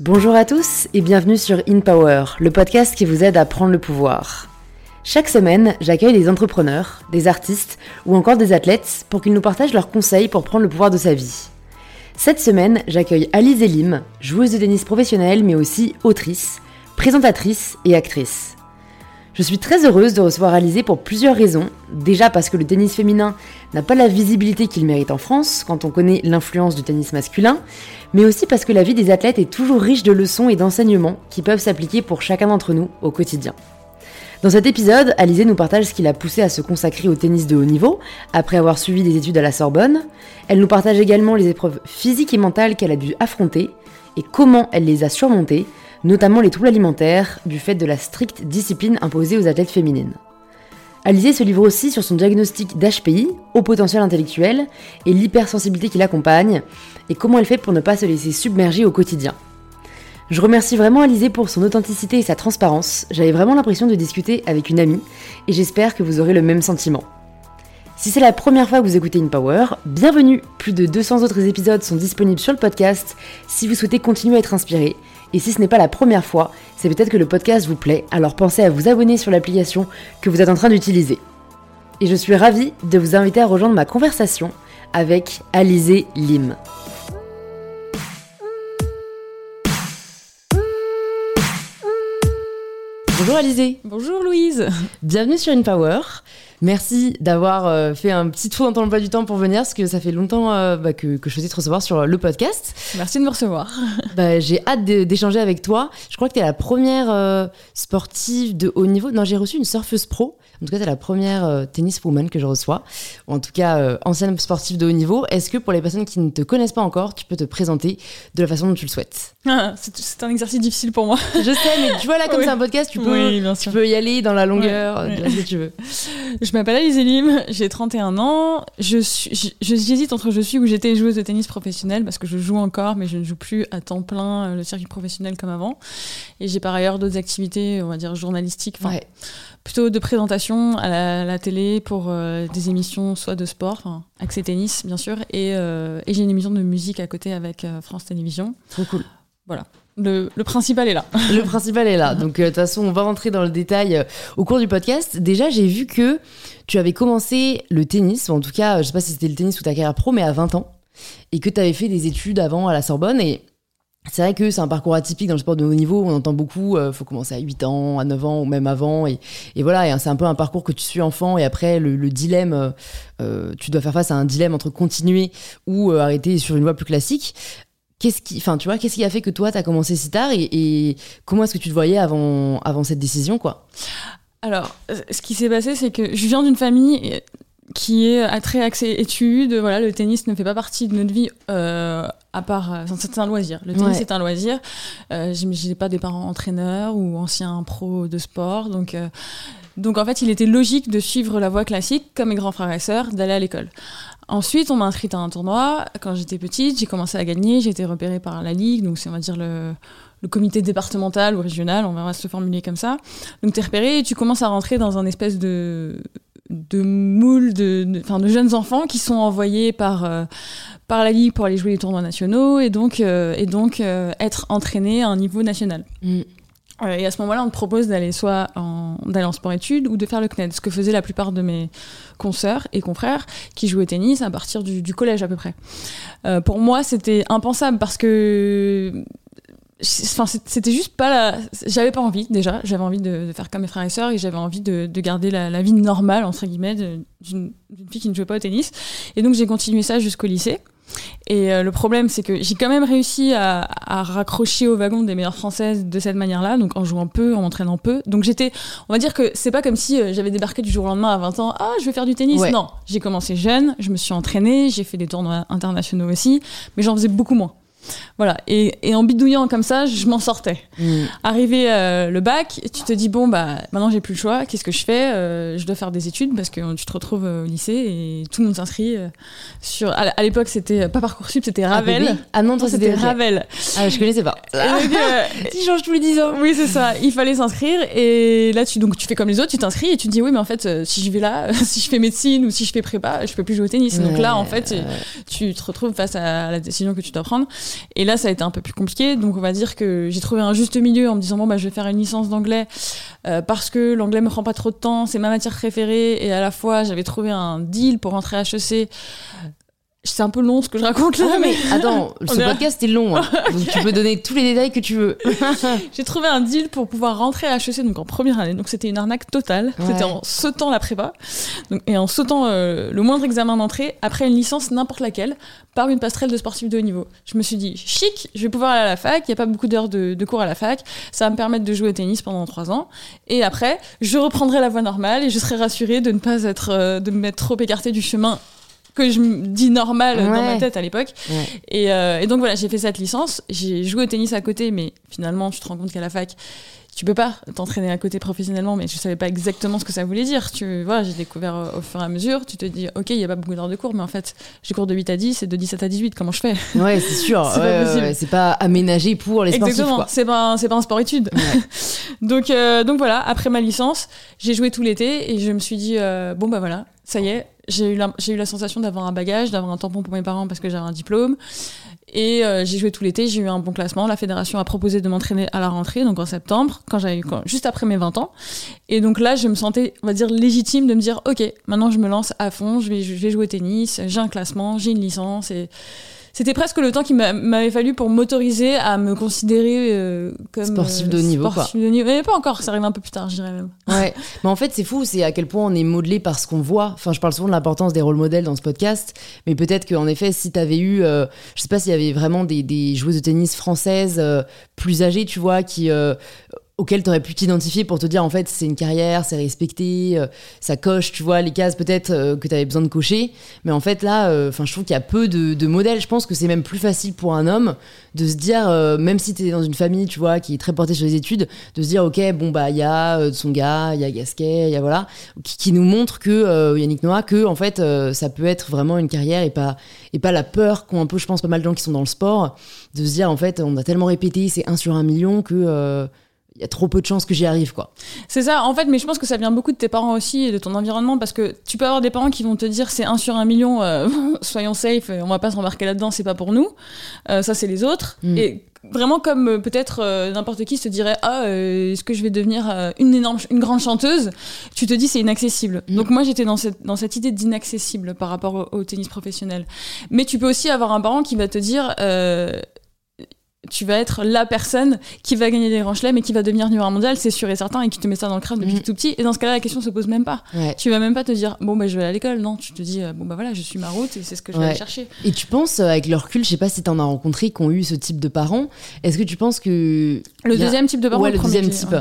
Bonjour à tous et bienvenue sur In Power, le podcast qui vous aide à prendre le pouvoir. Chaque semaine, j'accueille des entrepreneurs, des artistes ou encore des athlètes pour qu'ils nous partagent leurs conseils pour prendre le pouvoir de sa vie. Cette semaine, j'accueille Alice Elim, joueuse de tennis professionnelle mais aussi autrice, présentatrice et actrice. Je suis très heureuse de recevoir Alizé pour plusieurs raisons. Déjà parce que le tennis féminin n'a pas la visibilité qu'il mérite en France quand on connaît l'influence du tennis masculin, mais aussi parce que la vie des athlètes est toujours riche de leçons et d'enseignements qui peuvent s'appliquer pour chacun d'entre nous au quotidien. Dans cet épisode, Alizé nous partage ce qui l'a poussé à se consacrer au tennis de haut niveau, après avoir suivi des études à la Sorbonne. Elle nous partage également les épreuves physiques et mentales qu'elle a dû affronter et comment elle les a surmontées, notamment les troubles alimentaires, du fait de la stricte discipline imposée aux athlètes féminines. Alizé se livre aussi sur son diagnostic d'HPI, au potentiel intellectuel, et l'hypersensibilité qui l'accompagne, et comment elle fait pour ne pas se laisser submerger au quotidien. Je remercie vraiment Alizé pour son authenticité et sa transparence, j'avais vraiment l'impression de discuter avec une amie, et j'espère que vous aurez le même sentiment. Si c'est la première fois que vous écoutez InPower, bienvenue Plus de 200 autres épisodes sont disponibles sur le podcast si vous souhaitez continuer à être inspiré et si ce n'est pas la première fois, c'est peut-être que le podcast vous plaît, alors pensez à vous abonner sur l'application que vous êtes en train d'utiliser. Et je suis ravie de vous inviter à rejoindre ma conversation avec Alizé Lim. Bonjour Alizé. Bonjour Louise. Bienvenue sur InPower. Merci d'avoir euh, fait un petit tour dans ton emploi du temps pour venir, parce que ça fait longtemps euh, bah, que, que, je faisais te recevoir sur le podcast. Merci de me recevoir. Bah, j'ai hâte d'échanger avec toi. Je crois que tu es la première euh, sportive de haut niveau. Non, j'ai reçu une surfeuse pro. En tout cas, tu es la première tennis woman que je reçois. Ou en tout cas, ancienne sportive de haut niveau. Est-ce que pour les personnes qui ne te connaissent pas encore, tu peux te présenter de la façon dont tu le souhaites? ah, C'est un exercice difficile pour moi. Je sais, mais tu vois, là, comme c'est un podcast, tu peux, tu peux y aller dans la longueur, ouais, ce que tu veux. Je m'appelle Alice Elim, j'ai 31 ans. Je suis, j'hésite entre je suis ou j'étais joueuse de tennis professionnelle parce que je joue encore, mais je ne joue plus à temps plein euh, le circuit professionnel comme avant. Et j'ai par ailleurs d'autres activités, on va dire journalistiques, plutôt de présentation à la, télé pour euh, des émissions soit de sport, accès tennis bien sûr, et, euh, et j'ai une émission de musique à côté avec France Télévisions. Trop cool. Voilà le, principal est là. Le principal est là. Donc, euh, de toute façon, on va rentrer dans le détail euh, au cours du podcast. Déjà, j'ai vu que tu avais commencé le tennis, ou en tout cas, je sais pas si c'était le tennis ou ta carrière pro, mais à 20 ans. Et que tu avais fait des études avant à la Sorbonne. Et c'est vrai que c'est un parcours atypique dans le sport de haut niveau. On entend beaucoup, il euh, faut commencer à 8 ans, à 9 ans ou même avant. Et, voilà, et c'est un peu un parcours que tu suis enfant. Et après, le, dilemme, tu dois faire face à un dilemme entre continuer ou arrêter sur une voie plus classique qu'est-ce qui, enfin, tu vois, qu'est-ce qui a fait que toi, tu as commencé si tard et, comment est-ce que tu te voyais avant, avant cette décision, quoi? Alors, euh, ce qui s'est passé, c'est que je viens d'une famille qui est à très axée études. Voilà, le tennis ne fait pas partie de notre vie euh, à part. Euh, c'est un loisir. Le tennis est un loisir. Euh, J'ai pas des parents entraîneurs ou anciens pros de sport, donc. donc en fait, il était logique de suivre la voie classique, comme mes grands frères et sœurs, d'aller à l'école. Ensuite, on m'a inscrite à un tournoi. Quand j'étais petite, j'ai commencé à gagner. J'ai été repérée par la Ligue, donc c'est, on va dire, le, comité départemental ou régional, on va se formuler comme ça. Donc tu es repéré et tu commences à rentrer dans un espèce de, moule de, jeunes enfants qui sont envoyés par, euh, par la Ligue pour aller jouer les tournois nationaux et donc, euh, euh, être entraînés à un niveau national. Mm. Et à ce moment-là, on te propose d'aller soit d'aller en sport-études ou de faire le CNED, ce que faisaient la plupart de mes consoeurs et confrères qui jouaient au tennis à partir du, du collège à peu près. pour moi, c'était impensable parce que Enfin, c'était juste pas la. J'avais pas envie déjà. J'avais envie de, faire comme mes frères et sœurs et j'avais envie de, garder la, vie normale entre guillemets d'une fille qui ne jouait pas au tennis. Et donc j'ai continué ça jusqu'au lycée. Et euh, le problème, c'est que j'ai quand même réussi à, raccrocher au wagon des meilleures françaises de cette manière-là, donc en jouant peu, en m'entraînant peu. Donc j'étais, on va dire que c'est pas comme si euh, j'avais débarqué du jour au lendemain à 20 ans, ah, je vais faire du tennis. Non, j'ai commencé jeune, je me suis entraînée, j'ai fait des tournois internationaux aussi, mais j'en faisais beaucoup moins. Voilà. Et, en bidouillant comme ça, je m'en sortais. Mm. Arrivé euh, le bac, tu te dis bon bah maintenant j'ai plus le choix. Qu'est-ce que je fais? Euh, Je dois faire des études parce que tu te retrouves au lycée et tout le monde s'inscrit euh, sur. À, l'époque c'était pas parcoursup, c'était ah, Ravel. Ah, non, toi c'était Ravel. Ah je connaissais pas. tu changes tous les 10 ans. Oui c'est ça. Il fallait s'inscrire et là tu donc tu fais comme les autres, tu t'inscris et tu te dis oui mais en fait si je vais là, si je fais médecine ou si je fais prépa, je peux plus jouer au tennis. donc là en fait tu te retrouves face à la décision que tu dois prendre. Et là, ça a été un peu plus compliqué. Donc, on va dire que j'ai trouvé un juste milieu en me disant bon, bah, je vais faire une licence d'anglais euh, parce que l'anglais me prend pas trop de temps, c'est ma matière préférée. Et à la fois, j'avais trouvé un deal pour rentrer à HEC c'est un peu long ce que je raconte là. Mais attends, ce podcast est long, hein. donc tu peux donner tous les détails que tu veux. J'ai trouvé un deal pour pouvoir rentrer à HEC donc en première année. Donc c'était une arnaque totale. C'était en sautant la prépa donc, et en sautant euh, le moindre examen d'entrée après une licence n'importe laquelle par une passerelle de sportif de haut niveau. Je me suis dit chic, je vais pouvoir aller à la fac. Il y a pas beaucoup d'heures de, de, cours à la fac. Ça va me permettre de jouer au tennis pendant trois ans. Et après, je reprendrai la voie normale et je serai rassurée de ne pas être euh, de me mettre trop écartée du chemin que je me dis normal dans ma tête à l'époque. Euh, et, donc voilà, j'ai fait cette licence. J'ai joué au tennis à côté, mais finalement, tu te rends compte qu'à la fac, tu peux pas t'entraîner à côté professionnellement, mais je savais pas exactement ce que ça voulait dire. Tu vois, j'ai découvert au fur et à mesure. Tu te dis, ok, il y a pas beaucoup d'heures de cours, mais en fait, j'ai cours de 8 à 10 et de 17 à 18. Comment je fais? Ouais, c'est sûr. c'est pas, aménagé pour les sportifs. Exactement. C'est pas, c'est pas un sport étude. donc, euh, donc voilà. Après ma licence, j'ai joué tout l'été et je me suis dit, euh, bon bah voilà, ça y est, j'ai eu, la, eu la sensation d'avoir un bagage, d'avoir un tampon pour mes parents parce que j'avais un diplôme. Et euh, j'ai joué tout l'été, j'ai eu un bon classement. La fédération a proposé de m'entraîner à la rentrée, donc en septembre, quand j'avais juste après mes 20 ans. Et donc là, je me sentais, on va dire, légitime de me dire, ok, maintenant je me lance à fond, je vais, je vais jouer au tennis, j'ai un classement, j'ai une licence et c'était presque le temps qu'il m'avait fallu pour m'autoriser à me considérer euh, comme sportif de haut niveau. Sportif de niveau. Mais pas encore, ça arrive un peu plus tard, je dirais même. Ouais, mais en fait, c'est fou, c'est à quel point on est modelé par ce qu'on voit. Enfin, je parle souvent de l'importance des rôles modèles dans ce podcast, mais peut-être qu'en effet, si tu avais eu, euh, je sais pas s'il y avait vraiment des, des, joueuses de tennis françaises euh, plus âgées, tu vois, qui auquel tu aurais pu t'identifier pour te dire en fait c'est une carrière, c'est respecté, euh, ça coche, tu vois, les cases peut-être euh, que tu avais besoin de cocher. Mais en fait là, euh, enfin je trouve qu'il y a peu de, modèles. Je pense que c'est même plus facile pour un homme de se dire, même si tu es dans une famille, tu vois, qui est très portée sur les études, de se dire ok, bon bah il y a son gars, il y a Gasquet, il y a voilà, qui, nous montre que Yannick Noah, que en fait ça peut être vraiment une carrière et pas, et pas la peur qu'ont un peu, je pense, pas mal de gens qui sont dans le sport, de se dire en fait on a tellement répété, c'est 1 sur un million que il y a trop peu de chances que j'y arrive quoi. C'est ça en fait mais je pense que ça vient beaucoup de tes parents aussi et de ton environnement parce que tu peux avoir des parents qui vont te dire c'est un sur un million euh, soyons safe on va pas s'embarquer là-dedans c'est pas pour nous euh, ça c'est les autres mm. et vraiment comme euh, peut-être n'importe qui se dirait ah est-ce que je vais devenir une énorme une grande chanteuse? Tu te dis c'est inaccessible mm. donc moi j'étais dans cette dans cette idée d'inaccessible par rapport au, au, tennis professionnel mais tu peux aussi avoir un parent qui va te dire tu vas être la personne qui va gagner des grands chelems et qui va devenir numéro mondial, c'est sûr et certain, et qui te met ça dans le crâne depuis mm. tout petit. Et dans ce cas-là, la question se pose même pas. Tu vas même pas te dire, bon, bah, je vais aller à l'école. Non, tu te dis, euh, bon, bah voilà, je suis ma route et c'est ce que je vais aller chercher. Et tu penses, euh, avec le recul, je sais pas si tu en as rencontré qui ont eu ce type de parents, est-ce que tu penses que. Le deuxième type de parents, ouais, le, deuxième type.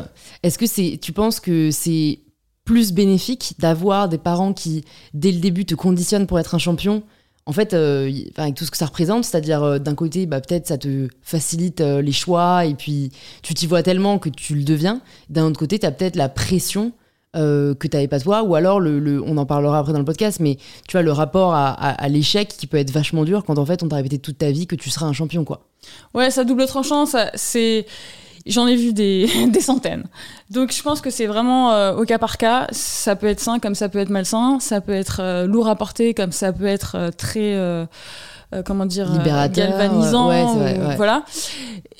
Est-ce que c'est, tu penses que c'est plus bénéfique d'avoir des parents qui, dès le début, te conditionnent pour être un champion en fait, euh, avec tout ce que ça représente, c'est-à-dire euh, d'un côté, bah, peut-être ça te facilite euh, les choix et puis tu t'y vois tellement que tu le deviens. D'un autre côté, tu as peut-être la pression que tu n'avais pas toi, ou alors, le, on en parlera après dans le podcast, mais tu vois, le rapport à, l'échec qui peut être vachement dur quand en fait on t'a répété toute ta vie que tu seras un champion, quoi. Ouais, ça double tranchant, c'est J'en ai vu des, des, centaines. Donc je pense que c'est vraiment euh, au cas par cas. Ça peut être sain comme ça peut être malsain. Ça peut être euh, lourd à porter comme ça peut être euh, très... comment dire galvanisant voilà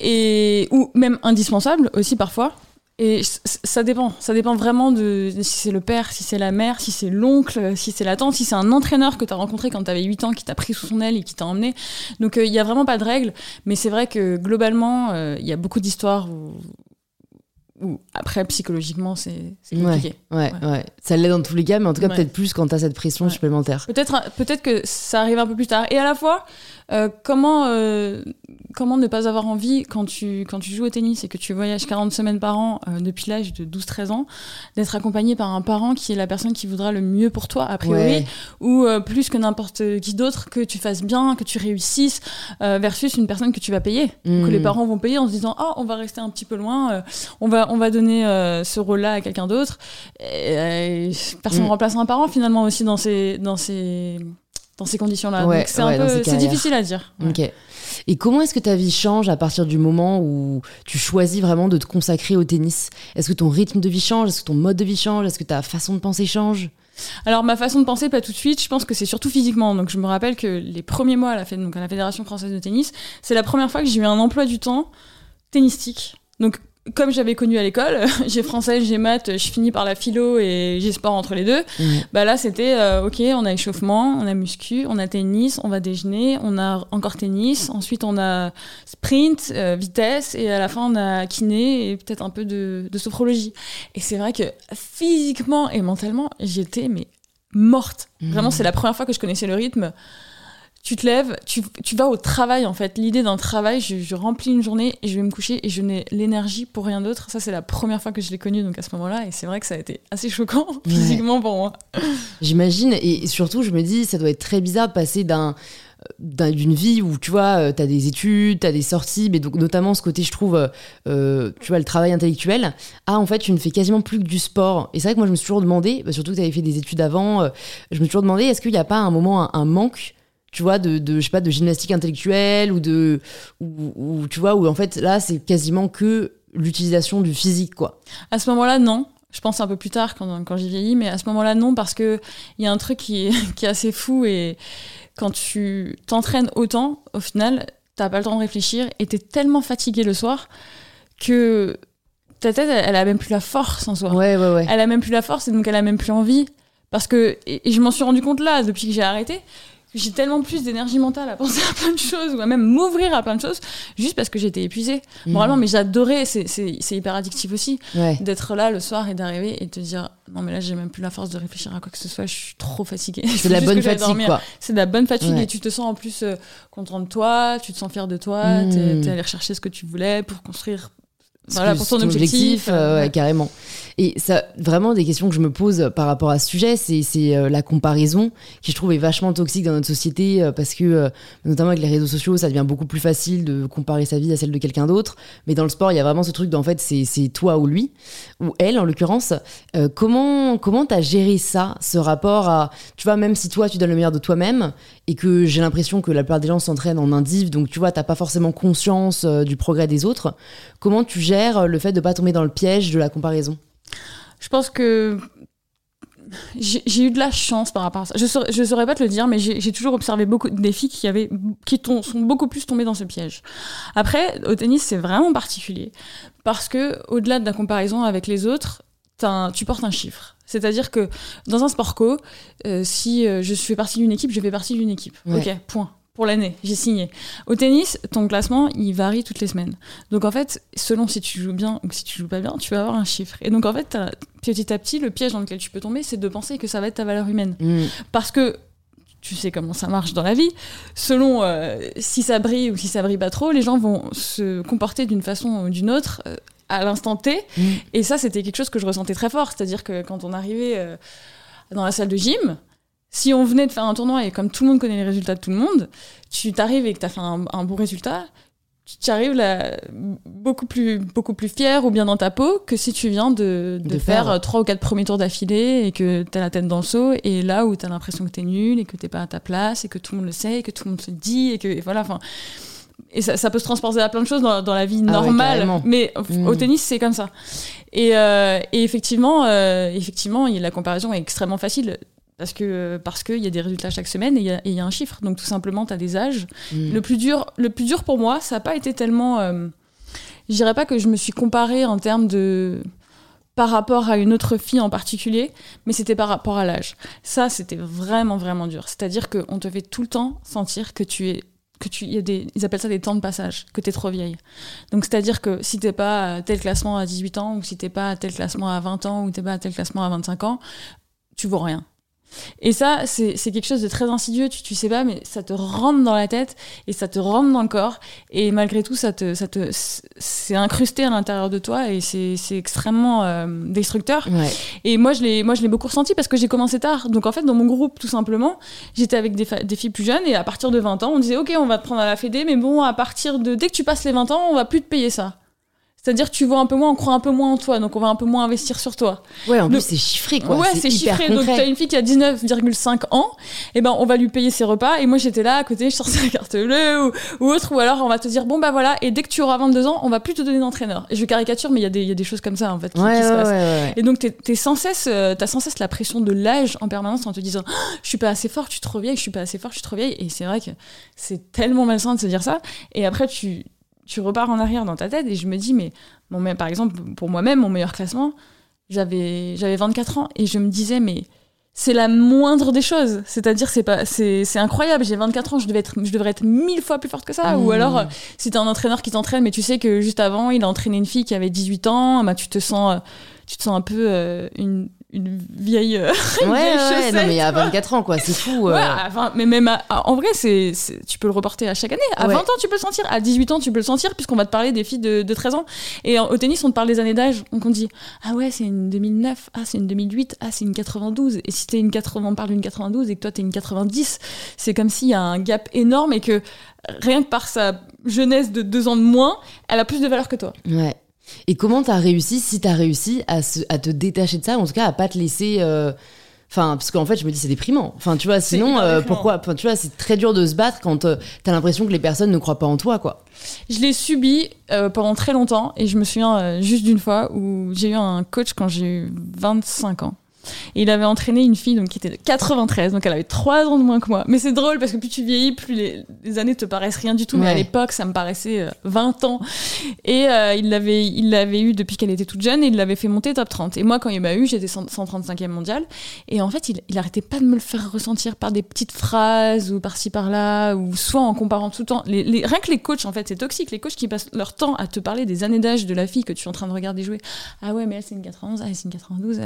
et ou même indispensable aussi parfois et ça dépend, ça dépend vraiment de, si c'est le père, si c'est la mère, si c'est l'oncle, si c'est la tante, si c'est un entraîneur que tu as rencontré quand tu avais 8 ans, qui t'a pris sous son aile et qui t'a emmené. Donc euh, il n'y a vraiment pas de règle, mais c'est vrai que globalement, euh, il y a beaucoup d'histoires où, après psychologiquement c'est compliqué. Ouais, ouais, Ça l'est dans tous les cas, mais en tout cas peut-être plus quand tu as cette pression supplémentaire. Peut-être peut-être que ça arrive un peu plus tard. Et à la fois, euh, comment, euh, comment ne pas avoir envie, quand tu, quand tu joues au tennis et que tu voyages 40 semaines par an euh, depuis l'âge de 12-13 ans, d'être accompagné par un parent qui est la personne qui voudra le mieux pour toi, a priori, ou plus que n'importe qui d'autre, que tu fasses bien, que tu réussisses, versus une personne que tu vas payer, que les parents vont payer en se disant Oh, on va rester un petit peu loin, on, va, on va donner ce rôle-là à quelqu'un d'autre. personne ne mmh. remplace un parent finalement aussi dans ces. Dans ces dans ces conditions-là. c'est difficile à dire. Et comment est-ce que ta vie change à partir du moment où tu choisis vraiment de te consacrer au tennis? Est-ce que ton rythme de vie change? Est-ce que ton mode de vie change? Est-ce que ta façon de penser change? Alors ma façon de penser, pas tout de suite. Je pense que c'est surtout physiquement. Donc je me rappelle que les premiers mois à la, Fédération française de tennis, c'est la première fois que j'ai eu un emploi du temps tennistique. Comme j'avais connu à l'école, j'ai français, j'ai maths, je finis par la philo et j'ai sport entre les deux. Bah là, c'était euh, ok, on a échauffement, on a muscu, on a tennis, on va déjeuner, on a encore tennis, ensuite on a sprint, euh, vitesse et à la fin on a kiné et peut-être un peu de, de sophrologie. Et c'est vrai que physiquement et mentalement, j'étais mais morte. Vraiment, c'est la première fois que je connaissais le rythme tu te lèves, tu, tu, vas au travail en fait. L'idée d'un travail, je, remplis une journée et je vais me coucher et je n'ai l'énergie pour rien d'autre. Ça, c'est la première fois que je l'ai connu donc à ce moment-là et c'est vrai que ça a été assez choquant physiquement pour moi. J'imagine et surtout, je me dis, ça doit être très bizarre de passer d'un d'une vie où tu vois euh, tu as des études tu as des sorties mais donc notamment ce côté je trouve euh, euh, tu vois le travail intellectuel ah en fait tu ne fais quasiment plus que du sport et c'est vrai que moi je me suis toujours demandé bah, surtout que tu avais fait des études avant je me suis toujours demandé est-ce qu'il n'y a pas un moment un manque tu vois, de, de, je sais pas, de gymnastique intellectuelle ou de, ou, tu vois, où en fait là c'est quasiment que l'utilisation du physique, quoi. À ce moment-là, non. Je pense un peu plus tard quand, quand j'ai vieilli, mais à ce moment-là, non, parce que il y a un truc qui est, qui est assez fou et quand tu t'entraînes autant, au final, t'as pas le temps de réfléchir et t'es tellement fatigué le soir que ta tête, elle, a même plus la force en soi. Ouais, ouais, ouais. Elle a même plus la force et donc elle a même plus envie. Parce que, et je m'en suis rendu compte là, depuis que j'ai arrêté, j'ai tellement plus d'énergie mentale à penser à plein de choses ou à même m'ouvrir à plein de choses juste parce que j'étais épuisée. Mmh. moralement mais j'adorais c'est hyper addictif aussi d'être là le soir et d'arriver et de te dire non mais là j'ai même plus la force de réfléchir à quoi que ce soit je suis trop fatiguée. C'est de la bonne fatigue quoi. C'est de la bonne fatigue et tu te sens en plus euh, content de toi tu te sens fier de toi mmh. t'es allé rechercher ce que tu voulais pour construire voilà, pour ton, objectif, euh, ouais, carrément. Et ça, vraiment, des questions que je me pose par rapport à ce sujet, c'est euh, la comparaison, qui je trouve est vachement toxique dans notre société, euh, parce que, notamment avec les réseaux sociaux, ça devient beaucoup plus facile de comparer sa vie à celle de quelqu'un d'autre. Mais dans le sport, il y a vraiment ce truc d'en fait, c'est toi ou lui, ou elle en l'occurrence. comment comment t'as géré ça, ce rapport à, tu vois, même si toi, tu donnes le meilleur de toi-même, et que j'ai l'impression que la plupart des gens s'entraînent en indiv, donc tu vois, t'as pas forcément conscience du progrès des autres, comment tu gères le fait de ne pas tomber dans le piège de la comparaison Je pense que j'ai eu de la chance par rapport à ça. Je saurais, je saurais pas te le dire, mais j'ai toujours observé beaucoup des filles qui, avaient, qui sont beaucoup plus tombées dans ce piège. Après, au tennis, c'est vraiment particulier. Parce que, au-delà de la comparaison avec les autres, tu portes un chiffre. C'est-à-dire que dans un sport co, euh, si euh, je fais partie d'une équipe, je fais partie d'une équipe. Ok, point pour l'année, j'ai signé. Au tennis, ton classement, il varie toutes les semaines. Donc en fait, selon si tu joues bien ou si tu joues pas bien, tu vas avoir un chiffre. Et donc en fait, petit à petit, le piège dans lequel tu peux tomber, c'est de penser que ça va être ta valeur humaine. Mm. Parce que tu sais comment ça marche dans la vie. Selon euh, si ça brille ou si ça brille pas trop, les gens vont se comporter d'une façon ou d'une autre euh, à l'instant T. Mm. Et ça, c'était quelque chose que je ressentais très fort. C'est-à-dire que quand on arrivait euh, dans la salle de gym, si on venait de faire un tournoi et comme tout le monde connaît les résultats de tout le monde, tu t'arrives et que tu as fait un, bon résultat, tu arrives là beaucoup plus beaucoup plus fier ou bien dans ta peau que si tu viens de, faire trois ou quatre premiers tours d'affilée et que tu as la tête dans le seau et là où tu as l'impression que tu es nul et que t'es pas à ta place et que tout le monde le sait et que tout le monde se dit et que voilà enfin et ça, peut se transporter à plein de choses dans, la vie ah normale mais au mmh. tennis c'est comme ça. Et, euh, effectivement euh, effectivement la comparaison est extrêmement facile parce que parce qu'il y a des résultats chaque semaine et il y, a un chiffre. Donc tout simplement, tu as des âges. Mm. Le, plus dur, le plus dur pour moi, ça n'a pas été tellement... Euh, je dirais pas que je me suis comparée en termes de par rapport à une autre fille en particulier, mais c'était par rapport à l'âge. Ça, c'était vraiment, vraiment dur. C'est-à-dire qu'on te fait tout le temps sentir que tu es que tu y a des ils appellent ça des temps de passage que tu es trop vieille donc c'est à dire que si t'es pas à tel classement à 18 ans ou si t'es pas à tel classement à 20 ans ou t'es pas à tel classement à 25 ans tu vaux rien et ça, c'est quelque chose de très insidieux, tu, tu sais pas, mais ça te rentre dans la tête et ça te rentre dans le corps. Et malgré tout, ça te, ça te, c'est incrusté à l'intérieur de toi et c'est extrêmement euh, destructeur. Et moi, je l'ai, moi, je l'ai beaucoup ressenti parce que j'ai commencé tard. Donc en fait, dans mon groupe, tout simplement, j'étais avec des, des, filles plus jeunes et à partir de 20 ans, on disait, OK, on va te prendre à la Fédé, mais bon, à partir de, dès que tu passes les 20 ans, on va plus te payer ça. C'est-à-dire, tu vois un peu moins, on croit un peu moins en toi, donc on va un peu moins investir sur toi. Ouais, en plus, c'est chiffré, quoi. Ouais, c'est chiffré. Donc, t'as une fille qui a 19,5 ans, et ben, on va lui payer ses repas, et moi, j'étais là à côté, je sortais la carte bleue ou, ou, autre, ou alors on va te dire, bon, bah voilà, et dès que tu auras 22 ans, on va plus te donner d'entraîneur. Et je caricature, mais il y, y, a des choses comme ça, en fait, qui, ouais, qui se passent. Ouais, et donc, t'es es sans cesse, euh, t'as sans cesse la pression de l'âge en permanence en te disant, oh, je suis pas assez fort, tu te trop vieille, je suis pas assez fort, je suis trop vieille. Et c'est vrai que c'est tellement malsain de se dire ça. Et après, tu, tu repars en arrière dans ta tête et je me dis, mais bon, mais par exemple, pour moi-même, mon meilleur classement, j'avais 24 ans et je me disais, mais c'est la moindre des choses. C'est-à-dire, c'est pas, c'est, incroyable. J'ai 24 ans, je devais être, je devrais être mille fois plus forte que ça. Ou alors, si t'es un entraîneur qui t'entraîne, mais tu sais que juste avant, il a entraîné une fille qui avait 18 ans, bah, tu te sens, tu te sens un peu euh, une, une vieille, euh, une ouais, vieille ouais, chaussette, non, mais il y a quoi. 24 ans, quoi, c'est fou. euh. Ouais, enfin, mais même à- à- en vrai, c'est, c'est- tu peux le reporter à chaque année. À Ouais. 20 ans, tu peux le sentir. À 18 ans, tu peux le sentir, puisqu'on va te parler des filles de, de 13 ans. Et en- au tennis, on te parle des années d'âge. Donc on dit Ah ouais, c'est une 2009, ah c'est une 2008, ah c'est une 92. Et si t'es une 80, on parle d'une 92 et que toi t'es une 90, c'est comme s'il y a un gap énorme et que rien que par sa jeunesse de deux ans de moins, elle a plus de valeur que toi. Ouais. Et comment t'as réussi, si t'as réussi à, se- à te détacher de ça, en tout cas à pas te laisser. euh, Enfin, parce qu'en fait, je me dis, c'est déprimant. Enfin, tu vois, sinon, euh, pourquoi Enfin, tu vois, c'est très dur de se battre quand euh, t'as l'impression que les personnes ne croient pas en toi, quoi. Je l'ai subi euh, pendant très longtemps et je me souviens juste d'une fois où j'ai eu un coach quand j'ai eu 25 ans. Et il avait entraîné une fille donc, qui était de 93, donc elle avait 3 ans de moins que moi. Mais c'est drôle parce que plus tu vieillis, plus les, les années te paraissent rien du tout. Mais à l'époque, ça me paraissait euh, 20 ans. Et euh, il l'avait il l'avait eu depuis qu'elle était toute jeune et il l'avait fait monter top 30. Et moi, quand il m'a eu, j'étais 100 135e mondial. Et en fait, il, il arrêtait pas de me le faire ressentir par des petites phrases ou par-ci par-là, ou soit en comparant tout le temps. Les, les- rien que les coachs, en fait, c'est toxique. Les coachs qui passent leur temps à te parler des années d'âge de la fille que tu es en train de regarder jouer. Ah ouais, mais elle, c'est une 91, ah, c'est une 92.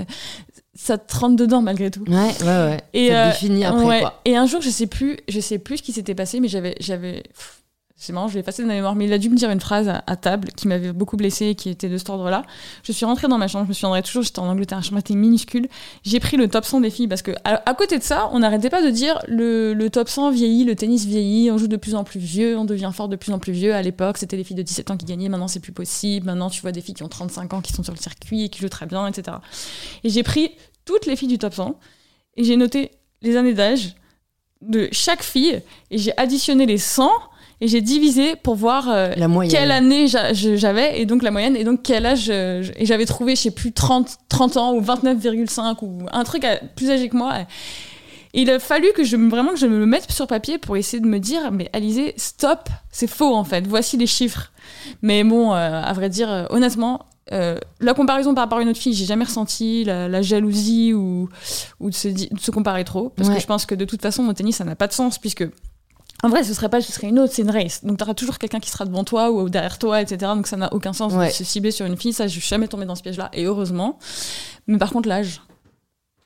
Ça te rentre dedans malgré tout. Ouais, ouais, ouais. Et, ça te euh, définit après, quoi. Et un jour, je sais plus, je sais plus ce qui s'était passé, mais j'avais, j'avais, pff, c'est marrant, je l'ai effacé de ma mémoire, mais il a dû me dire une phrase à, table qui m'avait beaucoup blessée et qui était de cet ordre-là. Je suis rentrée dans ma chambre, je me souviendrai toujours, j'étais en Angleterre, ma chambre était minuscule. J'ai pris le top 100 des filles parce que, à, à côté de ça, on n'arrêtait pas de dire le, le top 100 vieillit, le tennis vieillit, on joue de plus en plus vieux, on devient fort de plus en plus vieux. À l'époque, c'était les filles de 17 ans qui gagnaient, maintenant c'est plus possible. Maintenant, tu vois des filles qui ont 35 ans qui sont sur le circuit et qui jouent très bien, etc. Et j'ai pris toutes les filles du top 100 et j'ai noté les années d'âge de chaque fille et j'ai additionné les 100 et j'ai divisé pour voir euh, La quelle année j'avais et donc la moyenne et donc quel âge euh, je- et j'avais trouvé je sais plus 30 30 ans ou 29,5 ou un truc à- plus âgé que moi et il a fallu que je me- vraiment que je me le mette sur papier pour essayer de me dire mais Alizé stop c'est faux en fait voici les chiffres mais bon euh, à vrai dire euh, honnêtement euh, la comparaison par rapport à une autre fille, j'ai jamais ressenti la, la jalousie ou, ou de, se, di- de se comparer trop. Parce Ouais. que je pense que de toute façon, au tennis, ça n'a pas de sens, puisque en vrai, ce serait pas, ce serait une autre, c'est une race. Donc, tu auras toujours quelqu'un qui sera devant toi ou derrière toi, etc. Donc, ça n'a aucun sens Ouais. de se cibler sur une fille. Ça, je suis jamais tombée dans ce piège-là, et heureusement. Mais par contre, l'âge,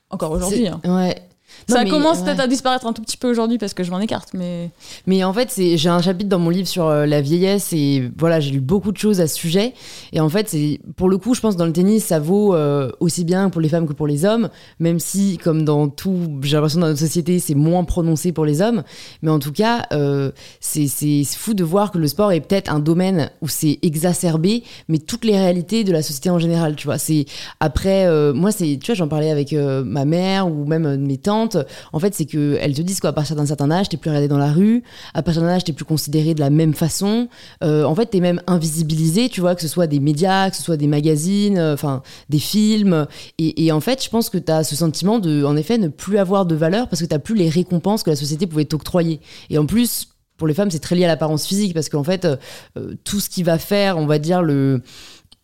encore aujourd'hui. Hein. Ouais. Ça mais- commence ouais. peut-être à disparaître un tout petit peu aujourd'hui parce que je m'en écarte, mais Mais en fait, c'est j'ai un chapitre dans mon livre sur euh, la vieillesse et voilà, j'ai lu beaucoup de choses à ce sujet. Et en fait, c'est pour le coup, je pense dans le tennis, ça vaut euh, aussi bien pour les femmes que pour les hommes, même si, comme dans tout, j'ai l'impression dans notre société, c'est moins prononcé pour les hommes. Mais en tout cas, euh, c'est c'est fou de voir que le sport est peut-être un domaine où c'est exacerbé, mais toutes les réalités de la société en général, tu vois. C'est après, euh, moi, c'est, tu vois, j'en parlais avec ma mère ou même mes tantes. En fait, c'est que elles te disent qu'à partir d'un certain âge, t'es plus regardé dans la rue. À partir d'un âge, t'es plus considéré de la même façon. Euh, en fait, t'es même invisibilisé, tu vois, que ce soit des médias, que ce soit des magazines, euh, enfin des films. Et, en fait, je pense que t'as ce sentiment de, en effet, ne plus avoir de valeur parce que t'as plus les récompenses que la société pouvait t'octroyer. Et en plus. Pour les femmes, c'est très lié à l'apparence physique parce qu'en fait, euh, tout ce qui va faire, on va dire, le,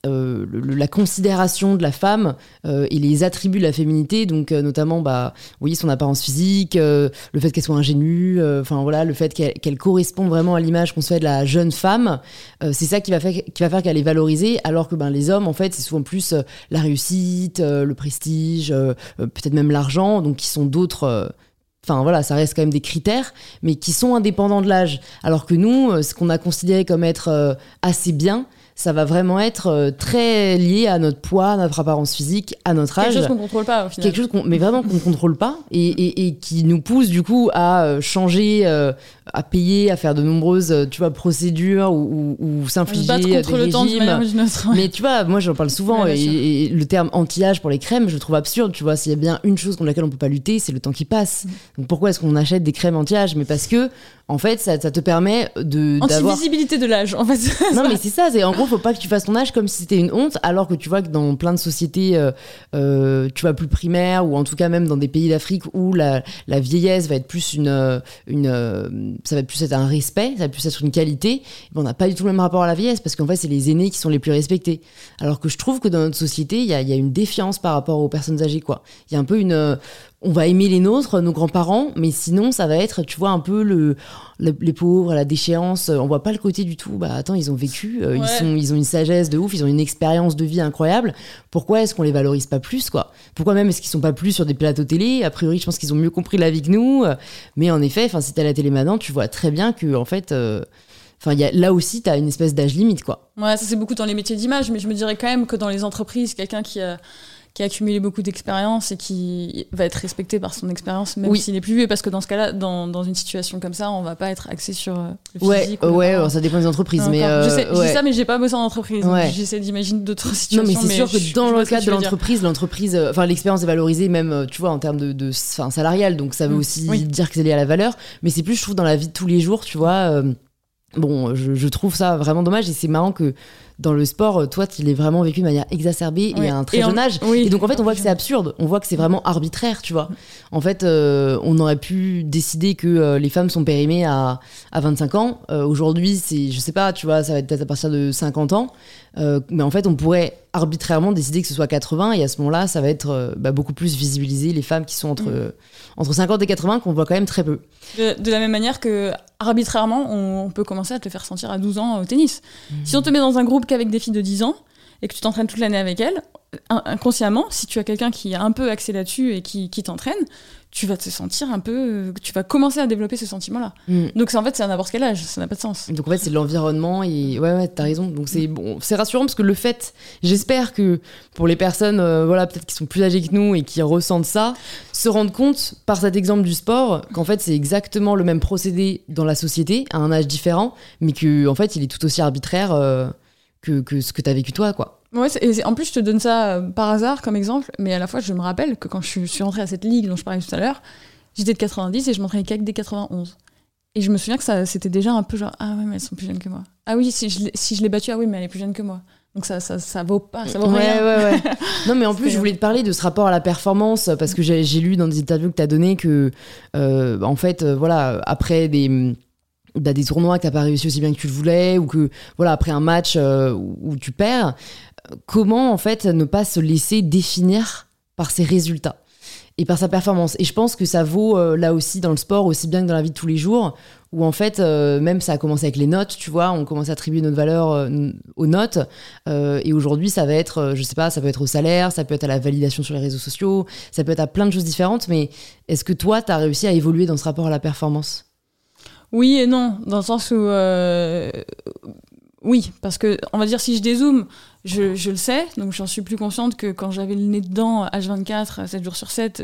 euh, la considération de la femme euh, et les attributs de la féminité, donc euh, notamment, bah, son apparence physique, le fait qu'elle soit ingénue, enfin voilà, le fait qu'elle qu'elle corresponde vraiment à l'image qu'on se fait de la jeune femme, c'est ça qui va faire, qui va faire qu'elle est valorisée, alors que ben, les hommes, en fait, c'est souvent plus la réussite, le prestige, peut-être même l'argent, donc qui sont d'autres. Enfin voilà, ça reste quand même des critères, mais qui sont indépendants de l'âge. Alors que nous, ce qu'on a considéré comme être assez bien, ça va vraiment être euh, très lié à notre poids, à notre apparence physique, à notre âge. Quelque chose qu'on contrôle pas au final. Quelque chose qu'on, mais vraiment qu'on ne contrôle pas et, et, et, qui nous pousse du coup à euh, changer, euh, à payer, à faire de nombreuses, tu vois, procédures ou, ou, ou s'infliger des contre le temps régimes. Mais tu vois, moi j'en parle souvent et, et, le terme anti-âge pour les crèmes, je le trouve absurde. Tu vois, s'il y a bien une chose contre laquelle on peut pas lutter, c'est le temps qui passe. Mm. Donc pourquoi est-ce qu'on achète des crèmes anti-âge? Mais parce que en fait, ça, ça te permet de d'avoir visibilité de l'âge. En fait. Non, mais c'est ça. C'est en gros, faut pas que tu fasses ton âge comme si c'était une honte, alors que tu vois que dans plein de sociétés, euh, euh, tu vois plus primaires ou en tout cas même dans des pays d'Afrique où la, la, vieillesse va être plus une euh, une ça va plus être un respect, ça va plus être une qualité. On n'a pas du tout le même rapport à la vieillesse parce qu'en fait, c'est les aînés qui sont les plus respectés. Alors que je trouve que dans notre société, il y a, y a une défiance par rapport aux personnes âgées, quoi. Il y a un peu une on va aimer les nôtres, nos grands-parents, mais sinon ça va être, tu vois, un peu le, les pauvres, la déchéance. On voit pas le côté du tout. Bah attends, ils ont vécu, euh, ils sont, ils ont une sagesse de ouf, ils ont une expérience de vie incroyable. Pourquoi est-ce qu'on les valorise pas plus, quoi? Pourquoi même est-ce qu'ils sont pas plus sur des plateaux télé? A priori, je pense qu'ils ont mieux compris la vie que nous. Mais en effet, enfin, si t'es à la télé maintenant, tu vois très bien que en fait. Euh, Enfin, y a, là aussi, tu as une espèce d'âge limite, quoi. Ouais, ça c'est beaucoup dans les métiers d'image, mais je me dirais quand même que dans les entreprises, quelqu'un qui a qui a accumulé beaucoup d'expérience et qui va être respecté par son expérience, même s'il est plus vieux. Parce que dans ce cas-là, dans, dans, une situation comme ça, on va pas être axé sur euh, physique. Ouais, ouais ça dépend des entreprises. mais je, sais, euh, ça, mais j'ai pas bossé en entreprise. J'essaie d'imaginer d'autres situations. Non, mais c'est sûr que dans le cadre de l'entreprise, l'entreprise, euh, enfin, l'expérience est valorisée même, tu vois, en termes de, de salarial. Donc ça veut mm. aussi dire que c'est lié à la valeur. Mais c'est plus, je trouve, dans la vie de tous les jours, tu vois. Bon, je, je, trouve ça vraiment dommage et c'est marrant que dans le sport, toi, tu l'as vraiment vécu de manière exacerbée et à un très jeune âge. Et donc, en fait, on voit que c'est absurde. On voit que c'est vraiment arbitraire, tu vois. En fait, euh, on aurait pu décider que euh, les femmes sont périmées à, à 25 ans. Euh, aujourd'hui, c'est, je sais pas, tu vois, ça va être peut-être à partir de 50 ans. Mais en fait, on pourrait arbitrairement décider que ce soit 80 et à ce moment-là, ça va être bah, beaucoup plus visibilisé les femmes qui sont entre, mm. entre 50 et 80 qu'on voit quand même très peu. De, la même manière que arbitrairement, on, peut commencer à te faire sentir à 12 ans au tennis. Mm. Si on te met dans un groupe qu'avec des filles de 10 ans et que tu t'entraînes toute l'année avec elles, inconsciemment, si tu as quelqu'un qui est un peu axé là-dessus et qui, qui t'entraîne, tu vas te sentir un peu. Tu vas commencer à développer ce sentiment-là. Mm. Donc, en fait, c'est à n'importe quel âge, ça n'a pas de sens. Donc, en fait, c'est l'environnement et. Ouais, ouais, t'as raison. Donc, c'est bon, c'est rassurant parce que le fait. J'espère que pour les personnes, euh, voilà, peut-être qui sont plus âgées que nous et qui ressentent ça, se rendent compte, par cet exemple du sport, qu'en fait, c'est exactement le même procédé dans la société, à un âge différent, mais que, en fait, il est tout aussi arbitraire euh, que, que ce que t'as vécu toi, quoi. Ouais, et en plus, je te donne ça euh, par hasard comme exemple, mais à la fois, je me rappelle que quand je suis rentrée à cette ligue dont je parlais tout à l'heure, j'étais de 90 et je m'entraînais qu'avec des 91. Et je me souviens que ça, c'était déjà un peu genre, ah ouais, mais elles sont plus jeunes que moi. Ah oui, si je, si je l'ai battue, ah oui, mais elle est plus jeune que moi. Donc ça, ça, ça vaut pas, ça vaut ouais, rien. Ouais, ouais. non, mais en plus, je voulais te parler de ce rapport à la performance parce que j'ai lu dans des interviews que tu as donné que, euh, en fait, euh, voilà, après des bah, des tournois que t'as pas réussi aussi bien que tu le voulais ou que voilà après un match où tu perds comment en fait ne pas se laisser définir par ses résultats et par sa performance. Et je pense que ça vaut euh, là aussi dans le sport, aussi bien que dans la vie de tous les jours, où en fait, euh, même ça a commencé avec les notes, tu vois, on commence à attribuer notre valeur euh, aux notes. et aujourd'hui, ça va être, je sais pas, ça peut être au salaire, ça peut être à la validation sur les réseaux sociaux, ça peut être à plein de choses différentes. Mais est-ce que toi, tu as réussi à évoluer dans ce rapport à la performance? Oui et non, dans le sens où oui, parce que on va dire si je dézoome, je, je le sais, donc j'en suis plus consciente que quand j'avais le nez dedans, H24, 7 jours sur 7,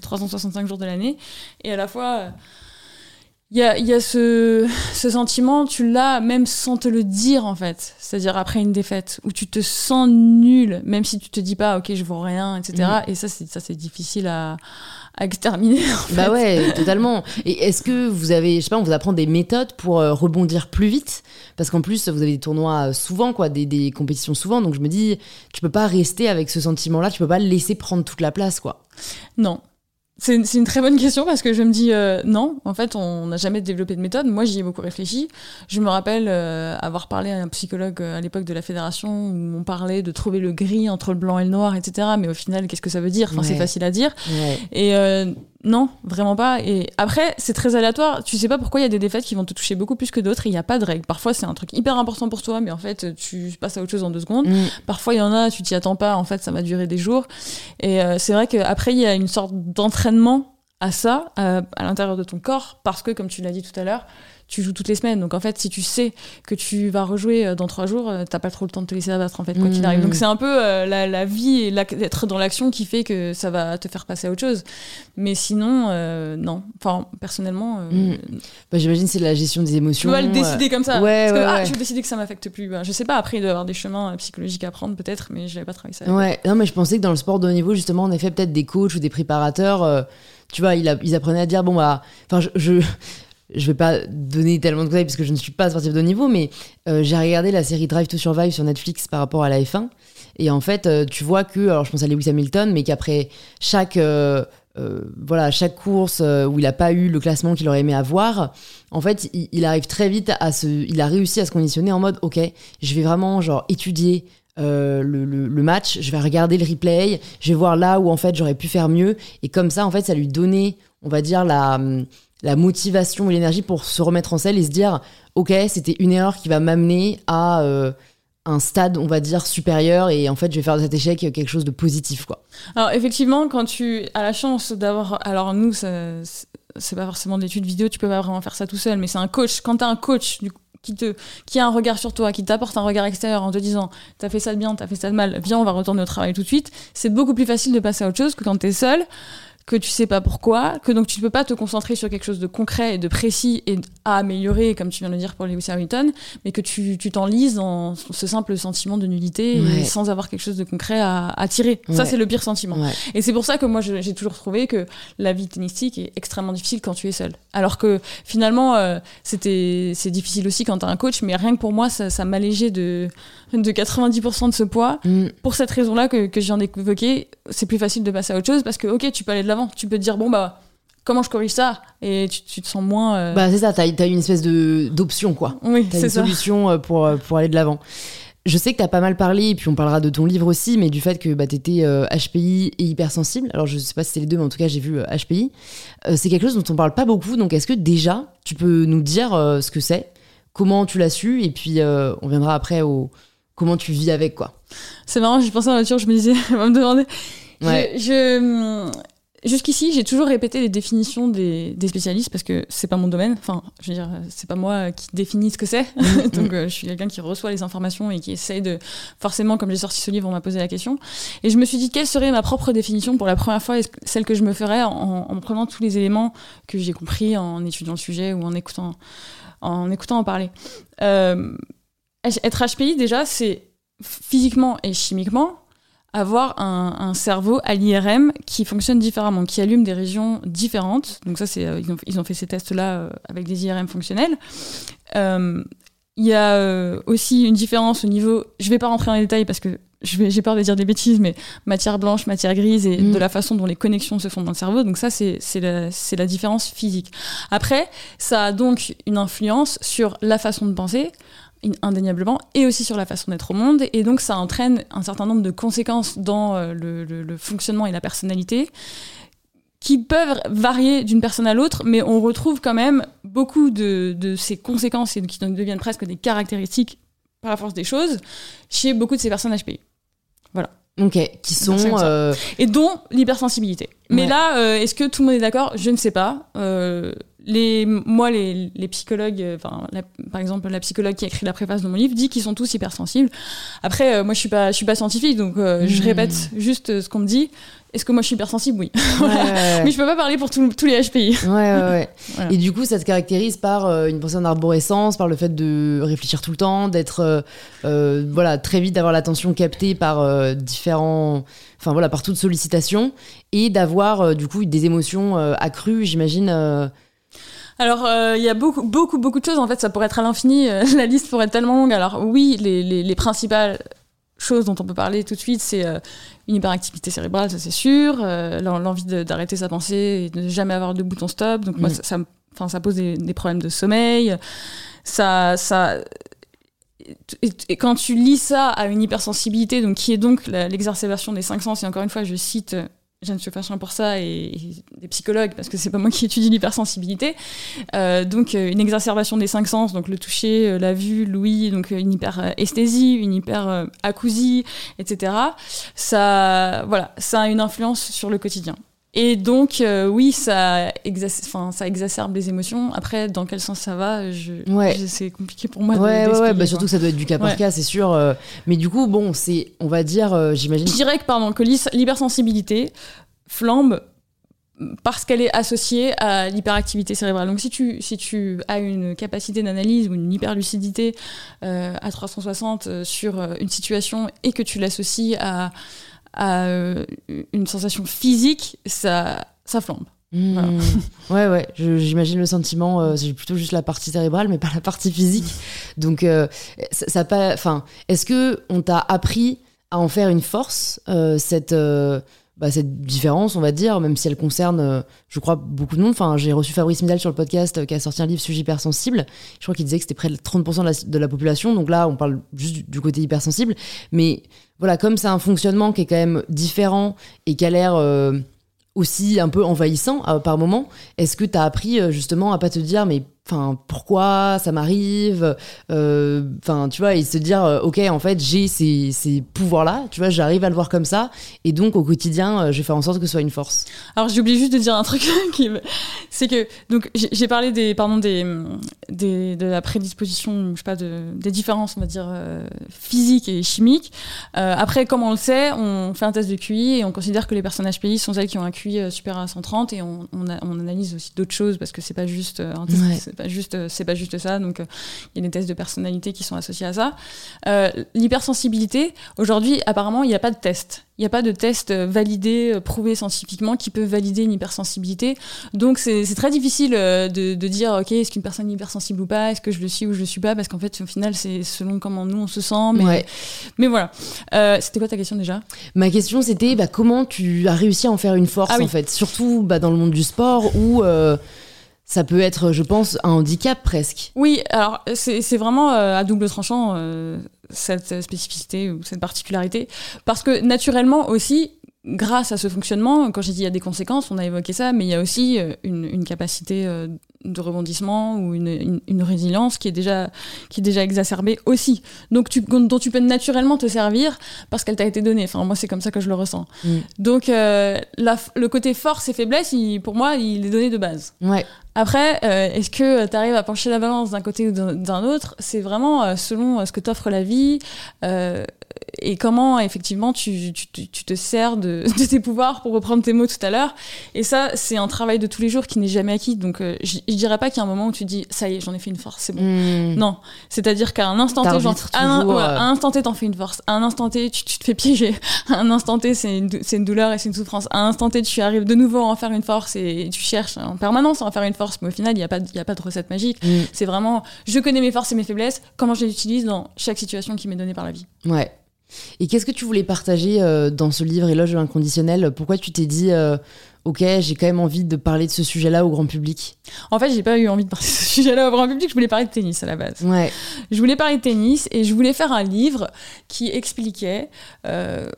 365 euh, jours de l'année, et à la fois, il y a, y a ce, ce, sentiment, tu l'as même sans te le dire en fait, c'est-à-dire après une défaite, où tu te sens nul, même si tu te dis pas, ok, je vaux rien, etc. Mm. Et ça, c'est ça c'est difficile à à exterminer. En bah ouais, totalement. Et est-ce que vous avez, je sais pas, on vous apprend des méthodes pour euh, rebondir plus vite? Parce qu'en plus, vous avez des tournois souvent, quoi, des, des, compétitions souvent. Donc je me dis, tu peux pas rester avec ce sentiment-là, tu peux pas le laisser prendre toute la place, quoi. Non, c'est une, une, très bonne question parce que je me dis euh, non, en fait, on n'a jamais développé de méthode. Moi, j'y ai beaucoup réfléchi. Je me rappelle euh, avoir parlé à un psychologue euh, à l'époque de la fédération où on parlait de trouver le gris entre le blanc et le noir, etc. Mais au final, qu'est-ce que ça veut dire? Enfin, c'est facile à dire. Ouais. Et non, vraiment pas. Et après, c'est très aléatoire. Tu sais pas pourquoi il y a des défaites qui vont te toucher beaucoup plus que d'autres. Il n'y a pas de règle. Parfois, c'est un truc hyper important pour toi, mais en fait, tu passes à autre chose en deux secondes. Mm. Parfois, il y en a, tu t'y attends pas. En fait, ça va durer des jours. Et euh, c'est vrai qu'après, il y a une sorte d'entraînement à ça à l'intérieur de ton corps parce que, comme tu l'as dit tout à l'heure, tu joues toutes les semaines. Donc en fait, si tu sais que tu vas rejouer euh, dans trois jours, euh, t'as pas trop le temps de te laisser abattre en fait, quoi qu'il arrive. Donc mmh. c'est un peu euh, la, vie et d'être dans l'action qui fait que ça va te faire passer à autre chose. Mais sinon, non. Enfin, personnellement. Mmh. Bah, J'imagine c'est la gestion des émotions. Tu vas le décider comme ça. Ouais, Parce que, ah, je vais décider que ça m'affecte plus. je sais pas, après, il doit y avoir des chemins psychologiques à prendre peut-être, mais je n'avais pas travaillé ça. Ouais, non, mais je pensais que dans le sport de haut niveau, justement, on effet, peut-être des coachs ou des préparateurs. tu vois, ils, ils, apprenaient à dire bon bah, enfin je, je vais pas donner tellement de conseils parce que je ne suis pas sportif de niveau, mais euh, j'ai regardé la série Drive to Survive sur Netflix par rapport à la F1. Et en fait, euh, tu vois que, alors je pense à Lewis Hamilton, mais qu'après chaque, euh, voilà, chaque course où il n'a pas eu le classement qu'il aurait aimé avoir, en fait, il, arrive très vite à se. Il a réussi à se conditionner en mode, ok, je vais vraiment genre étudier. le, le, match, je vais regarder le replay, je vais voir là où en fait j'aurais pu faire mieux, et comme ça en fait ça lui donnait, on va dire la, la motivation et l'énergie pour se remettre en selle et se dire ok c'était une erreur qui va m'amener à euh, un stade on va dire supérieur et en fait je vais faire de cet échec quelque chose de positif quoi. Alors effectivement quand tu as la chance d'avoir alors nous c'est pas forcément d'études vidéo tu peux pas vraiment faire ça tout seul mais c'est un coach. Quand tu as un coach qui, te, qui a un regard sur toi, qui t'apporte un regard extérieur en te disant t'as fait ça de bien, t'as fait ça de mal, viens on va retourner au travail tout de suite, c'est beaucoup plus facile de passer à autre chose que quand t'es seul que tu sais pas pourquoi, que donc tu ne peux pas te concentrer sur quelque chose de concret et de précis et à améliorer, comme tu viens de le dire pour Lewis Hamilton, mais que tu t'enlises dans ce simple sentiment de nullité sans avoir quelque chose de concret à, à tirer. Ça, c'est le pire sentiment. Et c'est pour ça que moi, j'ai toujours trouvé que la vie tennistique est extrêmement difficile quand tu es seul. Alors que finalement, euh, c'était c'est difficile aussi quand tu as un coach, mais rien que pour moi, ça, ça m'allégeait de, de 90% de ce poids. Mm. Pour cette raison-là que, que je viens d'évoquer, c'est plus facile de passer à autre chose parce que, ok, tu peux aller de tu peux te dire, bon, bah, comment je corrige ça? Et tu, te sens moins. Euh, bah, c'est ça, t'as as une espèce d'option, quoi. Oui, c'est une solution euh, pour, euh, pour aller de l'avant. Je sais que t'as pas mal parlé, et puis on parlera de ton livre aussi, mais du fait que bah, t'étais HPI et hypersensible. Alors je sais pas si c'est les deux, mais en tout cas j'ai vu HPI. c'est quelque chose dont on parle pas beaucoup, donc est-ce que déjà tu peux nous dire ce que c'est, comment tu l'as su, et puis on viendra après au comment tu vis avec quoi. C'est marrant, j'ai pensé en voiture, je me disais, elle va me demander. Ouais. je, Jusqu'ici, j'ai toujours répété les définitions des, spécialistes parce que c'est pas mon domaine. Enfin, je veux dire, c'est pas moi qui définis ce que c'est. Mm, Donc, mm. Euh, je suis quelqu'un qui reçoit les informations et qui essaye de. Forcément, comme j'ai sorti ce livre, on m'a posé la question. Et je me suis dit, quelle serait ma propre définition pour la première fois, celle que je me ferais en, en prenant tous les éléments que j'ai compris en étudiant le sujet ou en écoutant en, écoutant en parler. Euh, être HPI, déjà, c'est physiquement et chimiquement avoir un, cerveau à l'IRM qui fonctionne différemment, qui allume des régions différentes. Donc ça, c'est euh, ils, ont, fait ces tests-là euh, avec des IRM fonctionnels. Euh, il y a aussi une différence au niveau, je vais pas rentrer dans les détails parce que j'ai peur de dire des bêtises, mais matière blanche, matière grise et mm. de la façon dont les connexions se font dans le cerveau. Donc ça, c'est la, la différence physique. Après, ça a donc une influence sur la façon de penser, indéniablement, et aussi sur la façon d'être au monde. Et donc ça entraîne un certain nombre de conséquences dans euh, le, fonctionnement et la personnalité qui peuvent varier d'une personne à l'autre, mais on retrouve quand même beaucoup de, ces conséquences et qui deviennent presque des caractéristiques par la force des choses chez beaucoup de ces personnes HPI. Voilà. Ok, qui sont... Euh, et dont l'hypersensibilité. Mais là, euh, est-ce que tout le monde est d'accord? Je ne sais pas les, moi, les, les psychologues, euh, enfin, par exemple, la psychologue qui a écrit la préface de mon livre dit qu'ils sont tous hypersensibles. Après, euh, moi, je suis pas, je suis pas scientifique, donc euh, je hmm. répète juste ce qu'on me dit. Est-ce que moi, je suis hypersensible? Oui. Mais je peux pas parler pour tous les HPI. Ouais, ouais, ouais. Et du coup, ça se caractérise par une pensée en arborescence, par le fait de réfléchir tout le temps, d'être, voilà, très vite d'avoir l'attention captée par différents enfin voilà, par toute sollicitation, et d'avoir du coup des émotions accrues, j'imagine, alors, euh, il y a beaucoup, beaucoup, beaucoup de choses. En fait, ça pourrait être à l'infini. Euh, la liste pourrait être tellement longue. Alors, oui, les, les, principales choses dont on peut parler tout de suite, c'est euh, une hyperactivité cérébrale, ça c'est sûr. L'envie d'arrêter sa pensée et de ne jamais avoir de bouton stop. Donc, moi, mm. ça, ça, ça pose des, des, problèmes de sommeil. Ça. ça et, quand tu lis ça à une hypersensibilité, donc qui est donc l'exacerbation des cinq sens, et encore une fois, je cite Jeanne Chopin pour ça et, des psychologues parce que c'est pas moi qui étudie l'hypersensibilité. Euh, donc euh, une exacerbation des cinq sens, donc le toucher, euh, la vue, l'ouïe, donc une hyperesthésie, une hyperacousie, etc. Ça, voilà, ça a une influence sur le quotidien. Et donc, euh, oui, ça, ça exacerbe les émotions. Après, dans quel sens ça va, je, c'est compliqué pour moi ouais, de Ouais, bah, surtout que ça doit être du cas par cas, c'est sûr. Euh. mais du coup, bon, c'est, on va dire, euh, j'imagine. Je dirais que, pardon, que l'hypersensibilité flambe parce qu'elle est associée à l'hyperactivité cérébrale. Donc si tu, si tu as une capacité d'analyse ou une hyperlucidité à 360 sur une situation et que tu l'associes à à euh, une sensation physique, ça, ça flambe. Hmm. Ouais, ouais, j'imagine le sentiment, euh, c'est plutôt juste la partie cérébrale, mais pas la partie physique. Donc, euh, ça, pas. Enfin, est-ce que on t'a appris à en faire une force, cette. Bah, cette différence, on va dire, même si elle concerne, je crois, beaucoup de monde. Enfin, j'ai reçu Fabrice Midal sur le podcast qui a sorti un livre sur hypersensible. Je crois qu'il disait que c'était près de 30% de la, de la, population. Donc là, on parle juste du côté hypersensible. Mais voilà, comme c'est un fonctionnement qui est quand même différent et qui a l'air euh, aussi un peu envahissant euh, par moment, est-ce que tu as appris euh, justement à pas te dire mais enfin pourquoi ça m'arrive euh, enfin tu vois et se dire euh, ok en fait j'ai ces, ces pouvoirs là tu vois j'arrive à le voir comme ça et donc au quotidien euh, je vais faire en sorte que ce soit une force. Alors j'ai oublié juste de dire un truc qui c'est que donc j'ai parlé des pardon des, des, de la prédisposition je sais pas de, des différences on va dire physiques et chimiques. Après comme on le sait on fait un test de QI et on considère que les personnes HPI sont celles qui ont un QI supérieur à 130 et on, on, on analyse aussi d'autres choses parce que c'est pas juste un test c'est pas juste euh, c'est pas juste ça. Donc euh, il y a des tests de personnalité qui sont associés à ça. Euh, l'hypersensibilité aujourd'hui apparemment il n'y a pas de test. Il n'y a pas de test validé, prouvé scientifiquement qui peut valider une hypersensibilité. Donc c'est très difficile de, de, dire, ok, est-ce qu'une personne est hypersensible ou pas, est-ce que je le suis ou je le suis pas, parce qu'en fait, au final, c'est selon comment nous on se sent. Mais, mais voilà. c'était quoi ta question déjà? Ma question, c'était bah, comment tu as réussi à en faire une force, ah en fait, surtout bah, dans le monde du sport où ça peut être, je pense, un handicap presque. Oui, alors c'est vraiment euh, à double tranchant euh, cette spécificité ou cette particularité, parce que naturellement aussi, grâce à ce fonctionnement, quand j'ai dit il y a des conséquences, on a évoqué ça, mais il y a aussi euh, une, une capacité de rebondissement ou une, une, résilience qui est déjà qui est déjà exacerbée aussi. Donc tu, dont tu peux naturellement te servir parce qu'elle t'a été donnée. Enfin moi c'est comme ça que je le ressens. Mm. Donc la, le côté force et faiblesse, il, pour moi, il est donné de base. Ouais. Après, euh, est-ce que tu arrives à pencher la balance d'un côté ou d'un autre? C'est vraiment euh, selon euh, ce que t'offre la vie et comment effectivement tu, tu, tu te sers de, de, tes pouvoirs pour reprendre tes mots tout à l'heure. Et ça, c'est un travail de tous les jours qui n'est jamais acquis. Donc je, je dirais pas qu'il y a un moment où tu dis ça y est, j'en ai fait une force, c'est bon. Hmm. Non, c'est-à-dire qu'à un instant T, genre, à, un, ouais, à un instant T, t'en fais une force. À un instant T, tu, tu te fais piéger. À un instant T, c'est une, une douleur et c'est une souffrance. À un instant T, tu arrives de nouveau à en faire une force et tu cherches en permanence à en faire une force mais au final, il n'y a, pas, a pas de recette magique. Mm. C'est vraiment, je connais mes forces et mes faiblesses, comment je les utilise dans chaque situation qui m'est donnée par la vie. Ouais. Et qu'est-ce que tu voulais partager euh, dans ce livre Éloge de l'inconditionnel? Pourquoi tu t'es dit, euh, ok, j'ai quand même envie de parler de ce sujet-là au grand public? En fait, j'ai pas eu envie de parler de ce sujet-là au grand public, je voulais parler de tennis à la base. Ouais. Je voulais parler de tennis et je voulais faire un livre qui expliquait. Euh,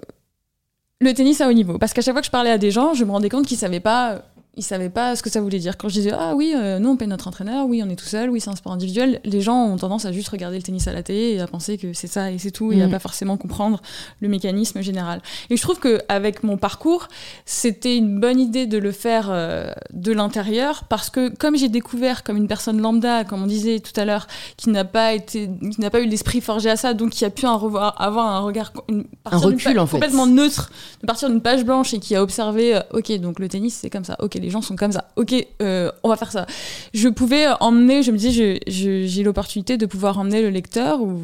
le tennis à haut niveau. Parce qu'à chaque fois que je parlais à des gens, je me rendais compte qu'ils savaient pas ils savaient pas ce que ça voulait dire. Quand je disais ah oui, euh, nous on paye notre entraîneur, oui on est tout seul, oui c'est un sport individuel, les gens ont tendance à juste regarder le tennis à la télé et à penser que c'est ça et c'est tout et à mm. pas forcément comprendre le mécanisme général. Et je trouve que avec mon parcours, c'était une bonne idée de le faire euh, de l'intérieur parce que comme j'ai découvert comme une personne lambda, comme on disait tout à l'heure, qui n'a pas été, qui n'a pas eu l'esprit forgé à ça, donc qui a pu un revoir, avoir un regard, une, un recul en fait. complètement neutre, de partir d'une page blanche et qui a observé, euh, ok donc le tennis c'est comme ça, ok les gens sont comme ça. Ok, euh, on va faire ça. Je pouvais emmener, je me disais, j'ai l'opportunité de pouvoir emmener le lecteur ou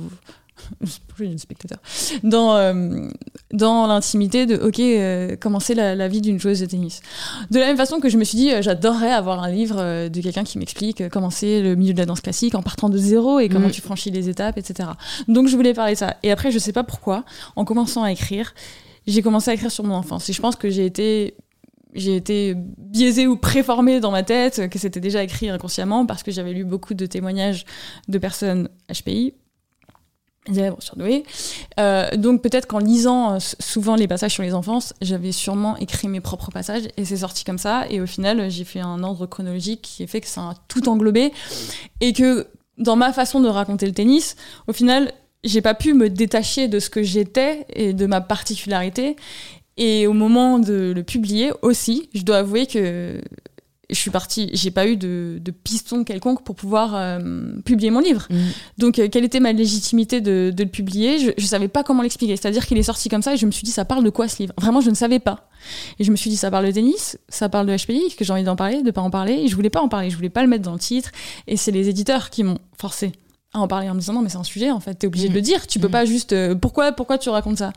le spectateur dans euh, dans l'intimité de ok euh, commencer la, vie d'une joueuse de tennis de la même façon que je me suis dit j'adorerais avoir un livre de quelqu'un qui m'explique comment c'est le milieu de la danse classique en partant de zéro et comment mm. tu franchis les étapes etc donc je voulais parler de ça et après je sais pas pourquoi en commençant à écrire j'ai commencé à écrire sur mon enfance et je pense que j'ai été j'ai été biaisée ou préformée dans ma tête, que c'était déjà écrit inconsciemment parce que j'avais lu beaucoup de témoignages de personnes HPI, élèves surdoués. Euh, donc peut-être qu'en lisant euh, souvent les passages sur les enfants, j'avais sûrement écrit mes propres passages et c'est sorti comme ça. Et au final, j'ai fait un ordre chronologique qui fait que ça a tout englobé et que dans ma façon de raconter le tennis, au final, j'ai pas pu me détacher de ce que j'étais et de ma particularité Et au moment de le publier aussi, je dois avouer que je suis partie, j'ai pas eu de, de, piston quelconque pour pouvoir euh, publier mon livre. Mm. Donc, euh, quelle était ma légitimité de, de le publier? Je, je savais pas comment l'expliquer. C'est-à-dire qu'il est sorti comme ça et je me suis dit, ça parle de quoi ce livre? Vraiment, je ne savais pas. Et je me suis dit, ça parle de tennis, ça parle de HPI, que j'ai envie d'en parler, de pas en parler. Et je voulais pas en parler, je voulais pas le mettre dans le titre. Et c'est les éditeurs qui m'ont forcé à en parler en me disant non mais c'est un sujet en fait t'es obligé de le mm. dire tu peux mm. pas juste euh, pourquoi pourquoi tu racontes ça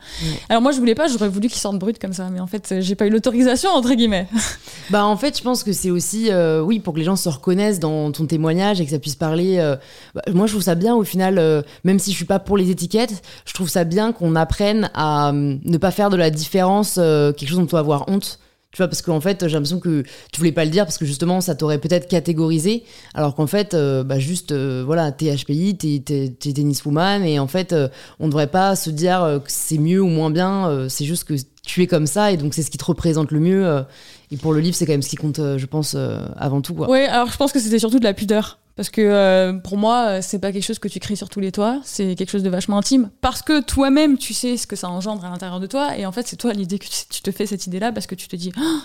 alors moi je voulais pas j'aurais voulu qu'il sorte brut comme ça mais en fait j'ai pas eu l'autorisation entre guillemets bah en fait je pense que c'est aussi euh, oui pour que les gens se reconnaissent dans ton témoignage et que ça puisse parler euh, bah, moi je trouve ça bien au final même si je suis pas pour les étiquettes je trouve ça bien qu'on apprenne à ne pas faire de la différence quelque chose dont on doit avoir honte tu vois, parce qu'en fait, j'ai l'impression que tu voulais pas le dire parce que justement, ça t'aurait peut-être catégorisé. Alors qu'en fait, euh, bah juste, euh, voilà, t'es HPI, t'es, t'es, tenniswoman, et en fait, euh, on devrait pas se dire que c'est mieux ou moins bien. c'est juste que tu es comme ça, et donc c'est ce qui te représente le mieux. et pour le livre, c'est quand même ce qui compte, je pense, avant tout. Oui, alors je pense que c'était surtout de la pudeur. Parce que euh, pour moi, euh, c'est pas quelque chose que tu crées sur tous les toits, c'est quelque chose de vachement intime. Parce que toi-même, tu sais ce que ça engendre à l'intérieur de toi, et en fait, c'est toi l'idée que tu te fais cette idée-là parce que tu te dis, oh,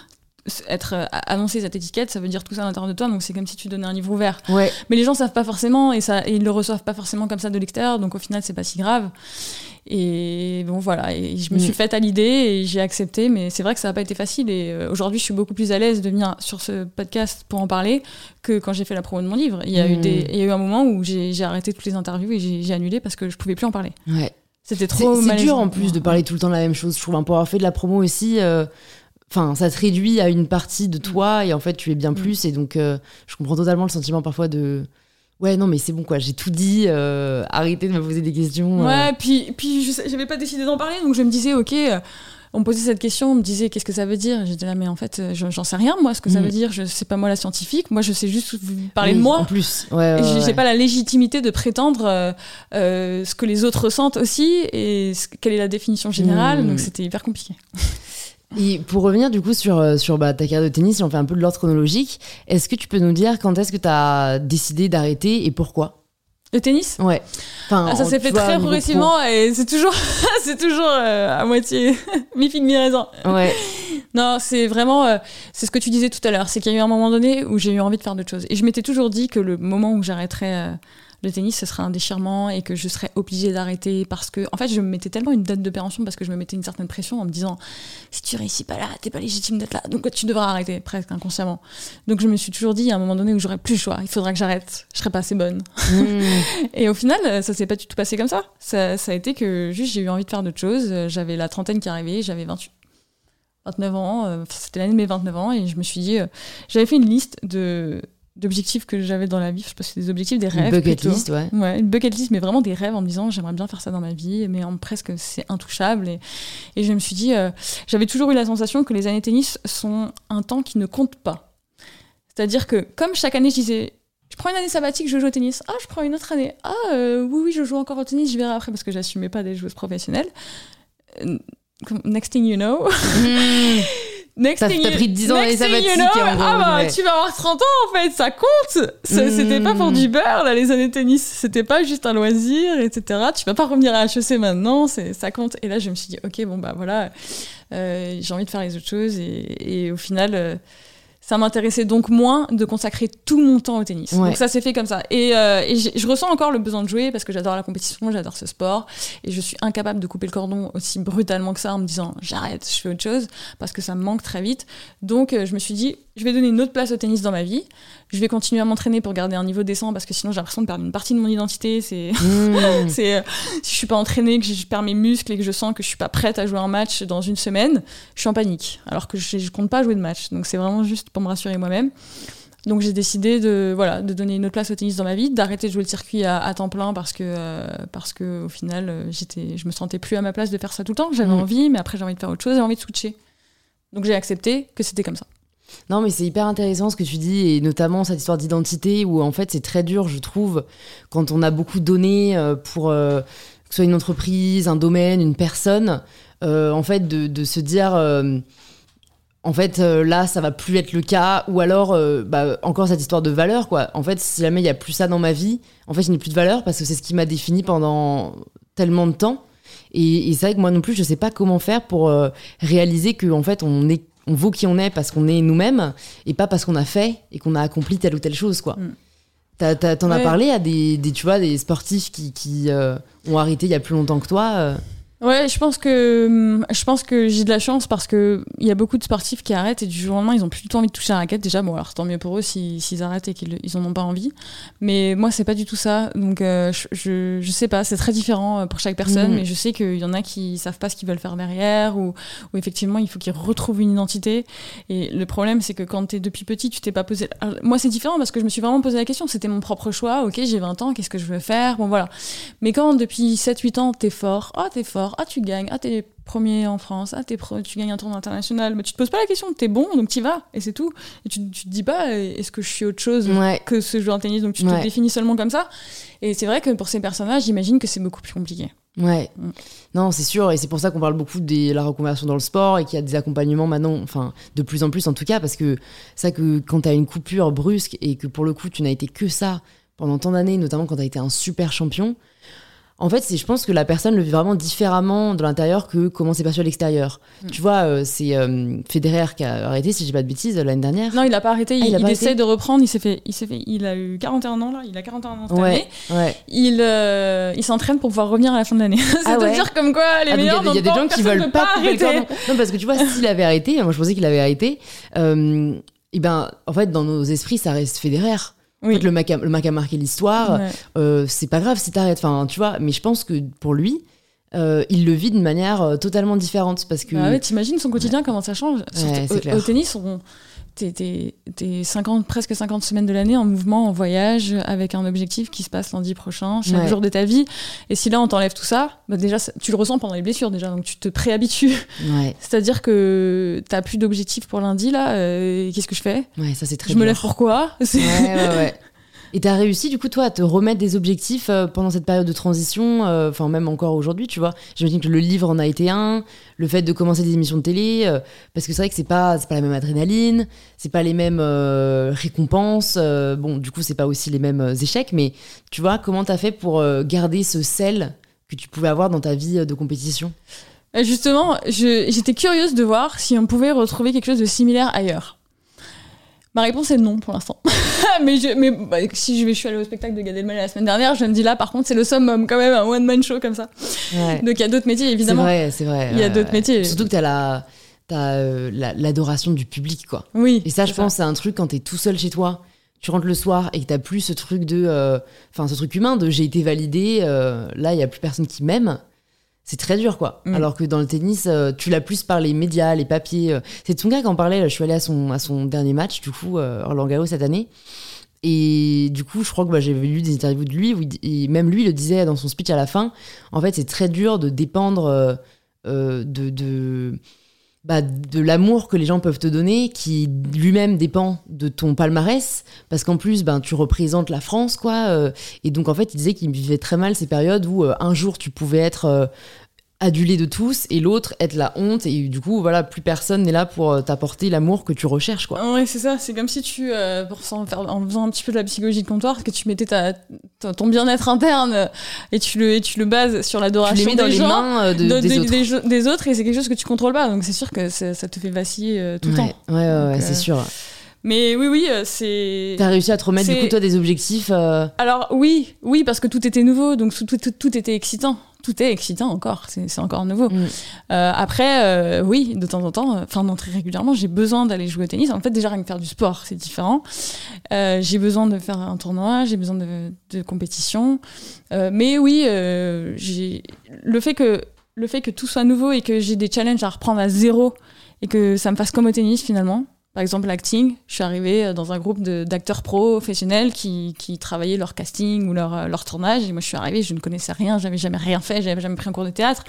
être euh, annoncer cette étiquette, ça veut dire tout ça à l'intérieur de toi, donc c'est comme si tu donnais un livre ouvert. Ouais. Mais les gens savent pas forcément, et, ça, et ils le reçoivent pas forcément comme ça de l'extérieur, donc au final, c'est pas si grave. Et bon, voilà. Et je me suis mm. faite à l'idée et j'ai accepté, mais c'est vrai que ça n'a pas été facile. Et euh, aujourd'hui, je suis beaucoup plus à l'aise de venir sur ce podcast pour en parler que quand j'ai fait la promo de mon livre. Il y a, eu, mm. des, il y a eu un moment où j'ai arrêté toutes les interviews et j'ai annulé parce que je pouvais plus en parler. Ouais. C'était trop C'est dur en plus de parler tout le temps la même chose. Je trouve, pour avoir fait de la promo aussi. Euh, enfin, ça te réduit à une partie de toi et en fait, tu es bien mm. plus. Et donc, euh, je comprends totalement le sentiment parfois de ouais non mais c'est bon quoi j'ai tout dit euh, arrêtez de me poser des questions euh. ouais puis puis je j'avais pas décidé d'en parler donc je me disais ok on me posait cette question on me disait qu'est-ce que ça veut dire? J'étais là mais en fait j'en sais rien moi ce que ça mm. veut dire je sais pas moi la scientifique moi je sais juste parler de moi en plus ouais, ouais, j'ai pas la légitimité de prétendre ce que les autres ressentent aussi et quelle est la définition générale mm. donc c'était hyper compliqué Et pour revenir du coup sur, euh, sur bah, ta carrière de tennis, si on fait un peu de l'ordre chronologique, est-ce que tu peux nous dire quand est-ce que tu as décidé d'arrêter et pourquoi? Le tennis? Ouais. Enfin, ah, ça s'est fait très progressivement et c'est toujours, c'est toujours euh, à moitié mi figue mi raisin. Ouais. non, c'est vraiment, euh, c'est ce que tu disais tout à l'heure, c'est qu'il y a eu un moment donné où j'ai eu envie de faire d'autres choses. Et je m'étais toujours dit que le moment où j'arrêterais le tennis, ce serait un déchirement et que je serais obligée d'arrêter parce que, en fait, je me mettais tellement une date de péremption parce que je me mettais une certaine pression en me disant, si tu réussis pas là, t'es pas légitime d'être là, donc tu devras arrêter, presque inconsciemment. Donc je me suis toujours dit, à un moment donné où j'aurais plus le choix, il faudra que j'arrête, je serais pas assez bonne. Hmm. et au final, ça s'est pas du tout passé comme ça. ça. Ça a été que juste j'ai eu envie de faire d'autres choses. J'avais la trentaine qui arrivait, j'avais 28. 29 ans, euh, c'était l'année de mes 29 ans, et je me suis dit, euh, j'avais fait une liste de d'objectifs que j'avais dans la vie. Je sais pas si c'est des objectifs, des rêves. Une bucket list, ouais. ouais. Une bucket list, mais vraiment des rêves en me disant j'aimerais bien faire ça dans ma vie, mais en presque c'est intouchable. Et, et, je me suis dit, euh, j'avais toujours eu la sensation que les années tennis sont un temps qui ne compte pas. C'est-à-dire que comme chaque année je disais, je prends une année sabbatique, je joue au tennis. Ah, je prends une autre année. Ah, euh, oui, oui, je joue encore au tennis, je verrai après parce que j'assumais pas des joueuses professionnelles. Euh, next thing you know. Hmm. Next ça t'a pris 10 ans et sabbatique. You know, ah bah, tu vas avoir 30 ans en fait, ça compte. C'était pas pour du beurre là, les années tennis. C'était pas juste un loisir, etc. Tu vas pas revenir à HEC maintenant, ça compte. Et là, je me suis dit, ok, bon bah voilà, euh, j'ai envie de faire les autres choses. Et, et au final, euh, ça m'intéressait donc moins de consacrer tout mon temps au tennis. Donc ça s'est fait comme ça. Et, euh, je ressens encore le besoin de jouer parce que j'adore la compétition, j'adore ce sport. Et je suis incapable de couper le cordon aussi brutalement que ça en me disant j'arrête, je fais autre chose parce que ça me manque très vite. Donc euh, je me suis dit, je vais donner une autre place au tennis dans ma vie. Je vais continuer à m'entraîner pour garder un niveau décent parce que sinon j'ai l'impression de perdre une partie de mon identité. C'est, mmh. c'est euh, si je suis pas entraînée, que je perds mes muscles et que je sens que je suis pas prête à jouer un match dans une semaine, je suis en panique. Alors que je, je compte pas jouer de match. Donc c'est vraiment juste pour me rassurer moi-même. Donc j'ai décidé de voilà de donner une autre place au tennis dans ma vie, d'arrêter de jouer le circuit à, temps plein parce que euh, parce que au final euh, j'étais je me sentais plus à ma place de faire ça tout le temps. J'avais mmh. envie, mais après j'ai envie de faire autre chose, j'ai envie de switcher. Donc j'ai accepté que c'était comme ça. Non, mais c'est hyper intéressant ce que tu dis, et notamment cette histoire d'identité où en fait c'est très dur, je trouve, quand on a beaucoup donné euh, pour que ce soit une entreprise, un domaine, une personne, en fait de, se dire en fait, euh, là, ça va plus être le cas. Ou alors, euh, bah, encore cette histoire de valeur, quoi. En fait, si jamais il y a plus ça dans ma vie, en fait, je n'ai plus de valeur parce que c'est ce qui m'a défini pendant tellement de temps. Et, c'est vrai que moi non plus, je sais pas comment faire pour euh, réaliser que en fait, on est, on vaut qui on est parce qu'on est nous-mêmes et pas parce qu'on a fait et qu'on a accompli telle ou telle chose, quoi. Mm. T'en as, parlé à des, des, tu vois, des sportifs qui, qui euh, ont arrêté il y a plus longtemps que toi euh Ouais, je pense que hum, je pense que j'ai de la chance parce que il y a beaucoup de sportifs qui arrêtent et du jour au lendemain ils ont plus du tout envie de toucher la raquette. Déjà, bon alors tant mieux pour eux s'ils arrêtent et qu'ils ils en ont pas envie. Mais moi c'est pas du tout ça. Donc euh, je, je, sais pas, c'est très différent euh, pour chaque personne. Mhm. Mais je sais qu'il y en a qui savent pas ce qu'ils veulent faire derrière ou, ou effectivement il faut qu'ils retrouvent une identité. Et le problème c'est que quand tu es depuis petit tu t'es pas posé. moi c'est différent parce que je me suis vraiment posé la question. C'était mon propre choix. Ok j'ai 20 ans, qu'est-ce que je veux faire? Bon voilà. Mais quand depuis 7-8 ans t'es fort, oh t'es fort ah, tu gagnes, ah, t'es premier en France, ah, pro tu gagnes un tournoi international. Mais tu te poses pas la question, t'es bon, donc t'y vas, et c'est tout. Et tu, tu te dis pas, est-ce que je suis autre chose que ce joueur de tennis, donc tu te définis seulement comme ça. Et c'est vrai que pour ces personnages, j'imagine que c'est beaucoup plus compliqué. Ouais. Mm. Non, c'est sûr, et c'est pour ça qu'on parle beaucoup de la reconversion dans le sport et qu'il y a des accompagnements maintenant, enfin, de plus en plus en tout cas, parce que ça que quand t'as une coupure brusque et que pour le coup tu n'as été que ça pendant tant d'années, notamment quand t'as été un super champion, en fait, c'est, je pense que la personne le vit vraiment différemment de l'intérieur que comment c'est perçu à l'extérieur. Mm. Tu vois, euh, c'est euh, Federer qui a arrêté, si j'ai pas de bêtises, l'année dernière. Non, il a pas arrêté. Ah, il, essaie de reprendre. Il s'est fait, il s'est fait, il a eu 41 ans là. Il a 41 ans cette année. Ouais. Il, euh, il s'entraîne pour pouvoir revenir à la fin de l'année. c'est ah comme quoi les ah, meilleurs. Il y, a des gens qui veulent pas, arrêter. Non, parce que tu vois, s'il avait arrêté, moi je pensais qu'il avait arrêté. et ben, en fait, dans nos esprits, ça reste Federer. Oui. le mec a, le mec a marqué l'histoire. Euh, c'est pas grave si t'arrêtes. Enfin, tu vois. Mais je pense que pour lui, euh, il le vit de manière euh, totalement différente parce que. Bah ouais, t'imagines son quotidien comment ça change. au, au, tennis, on, t'es, 50, presque 50 semaines de l'année en mouvement, en voyage, avec un objectif qui se passe lundi prochain, chaque jour de ta vie. Et si là, on t'enlève tout ça, bah déjà, tu le ressens pendant les blessures déjà, donc tu te préhabitues. C'est-à-dire que t'as plus d'objectif pour lundi, là, euh, qu'est-ce que je fais? Ouais, ça c'est très Je me lève pourquoi Ouais, ouais, ouais. Et t'as réussi du coup toi à te remettre des objectifs euh, pendant cette période de transition, euh, enfin même encore aujourd'hui, tu vois. J'imagine que le livre en a été un, le fait de commencer des émissions de télé, euh, parce que c'est vrai que c'est pas pas la même adrénaline, c'est pas les mêmes récompenses. bon, du coup c'est pas aussi les mêmes échecs, mais tu vois comment t'as fait pour garder ce sel que tu pouvais avoir dans ta vie de compétition? Justement, j'étais curieuse de voir si on pouvait retrouver quelque chose de similaire ailleurs. Ma réponse est non pour l'instant. mais je, mais bah, si je, vais, je suis allée au spectacle de Gad Elmaleh la semaine dernière, je me dis là, par contre, c'est le summum quand même, un one-man show comme ça. Donc il y a d'autres métiers, évidemment. C'est vrai, c'est vrai. Il y a d'autres métiers. Surtout que tu as la euh, l'adoration du public, quoi. Oui. Et ça, je pense, c'est un truc quand t'es tout seul chez toi, tu rentres le soir et que t'as plus ce truc de, euh, enfin, ce truc humain de j'ai été validé, euh, là, il y a plus personne qui m'aime c'est très dur quoi. Mm. Alors que dans le tennis, euh, tu l'as plus par les médias, les papiers. Euh. C'est Tsonga qui en parlait. je suis allée à son, à son dernier match, du coup, euh, Roland Garros cette année. Et du coup, je crois que bah, j'avais lu des interviews de lui, où et même lui le disait dans son speech à la fin. En fait, c'est très dur de dépendre de, de, bah, de l'amour que les gens peuvent te donner, qui lui-même dépend de ton palmarès, parce qu'en plus, ben, tu représentes la France, quoi. et donc, en fait, il disait qu'il vivait très mal ces périodes où un jour tu pouvais être adulé de tous et l'autre être la honte et du coup voilà plus personne n'est là pour euh, t'apporter l'amour que tu recherches quoi ouais c'est ça c'est comme si tu euh, pour en, faire, en faisant un petit peu de la psychologie de comptoir que tu mettais ta, ton bien-être interne et tu le et tu le bases sur l'adoration dans les mains euh, des, autres. et c'est quelque chose que tu contrôles pas donc c'est sûr que ça te fait vaciller tout le temps ouais ouais, ouais c'est sûr mais oui, oui, c'est. T'as réussi à te remettre du coup toi des objectifs Alors oui, oui, parce que tout était nouveau, donc tout, tout, tout était excitant tout est excitant encore, c'est encore nouveau. Mm. Euh, après, euh, oui, de temps en temps, enfin non très régulièrement, j'ai besoin d'aller jouer au tennis. En fait, déjà rien que faire du sport, c'est différent. Euh, j'ai besoin de faire un tournoi, j'ai besoin de, de compétition. mais oui, le fait que le fait que tout soit nouveau et que j'ai des challenges à reprendre à zéro et que ça me fasse comme au tennis finalement, par exemple, l'acting, je suis arrivée euh, dans un groupe d'acteurs professionnels qui, qui, travaillaient leur casting ou leur, euh, leur, tournage. Et moi, je suis arrivée, je ne connaissais rien, j'avais jamais rien fait, j'avais jamais pris un cours de théâtre.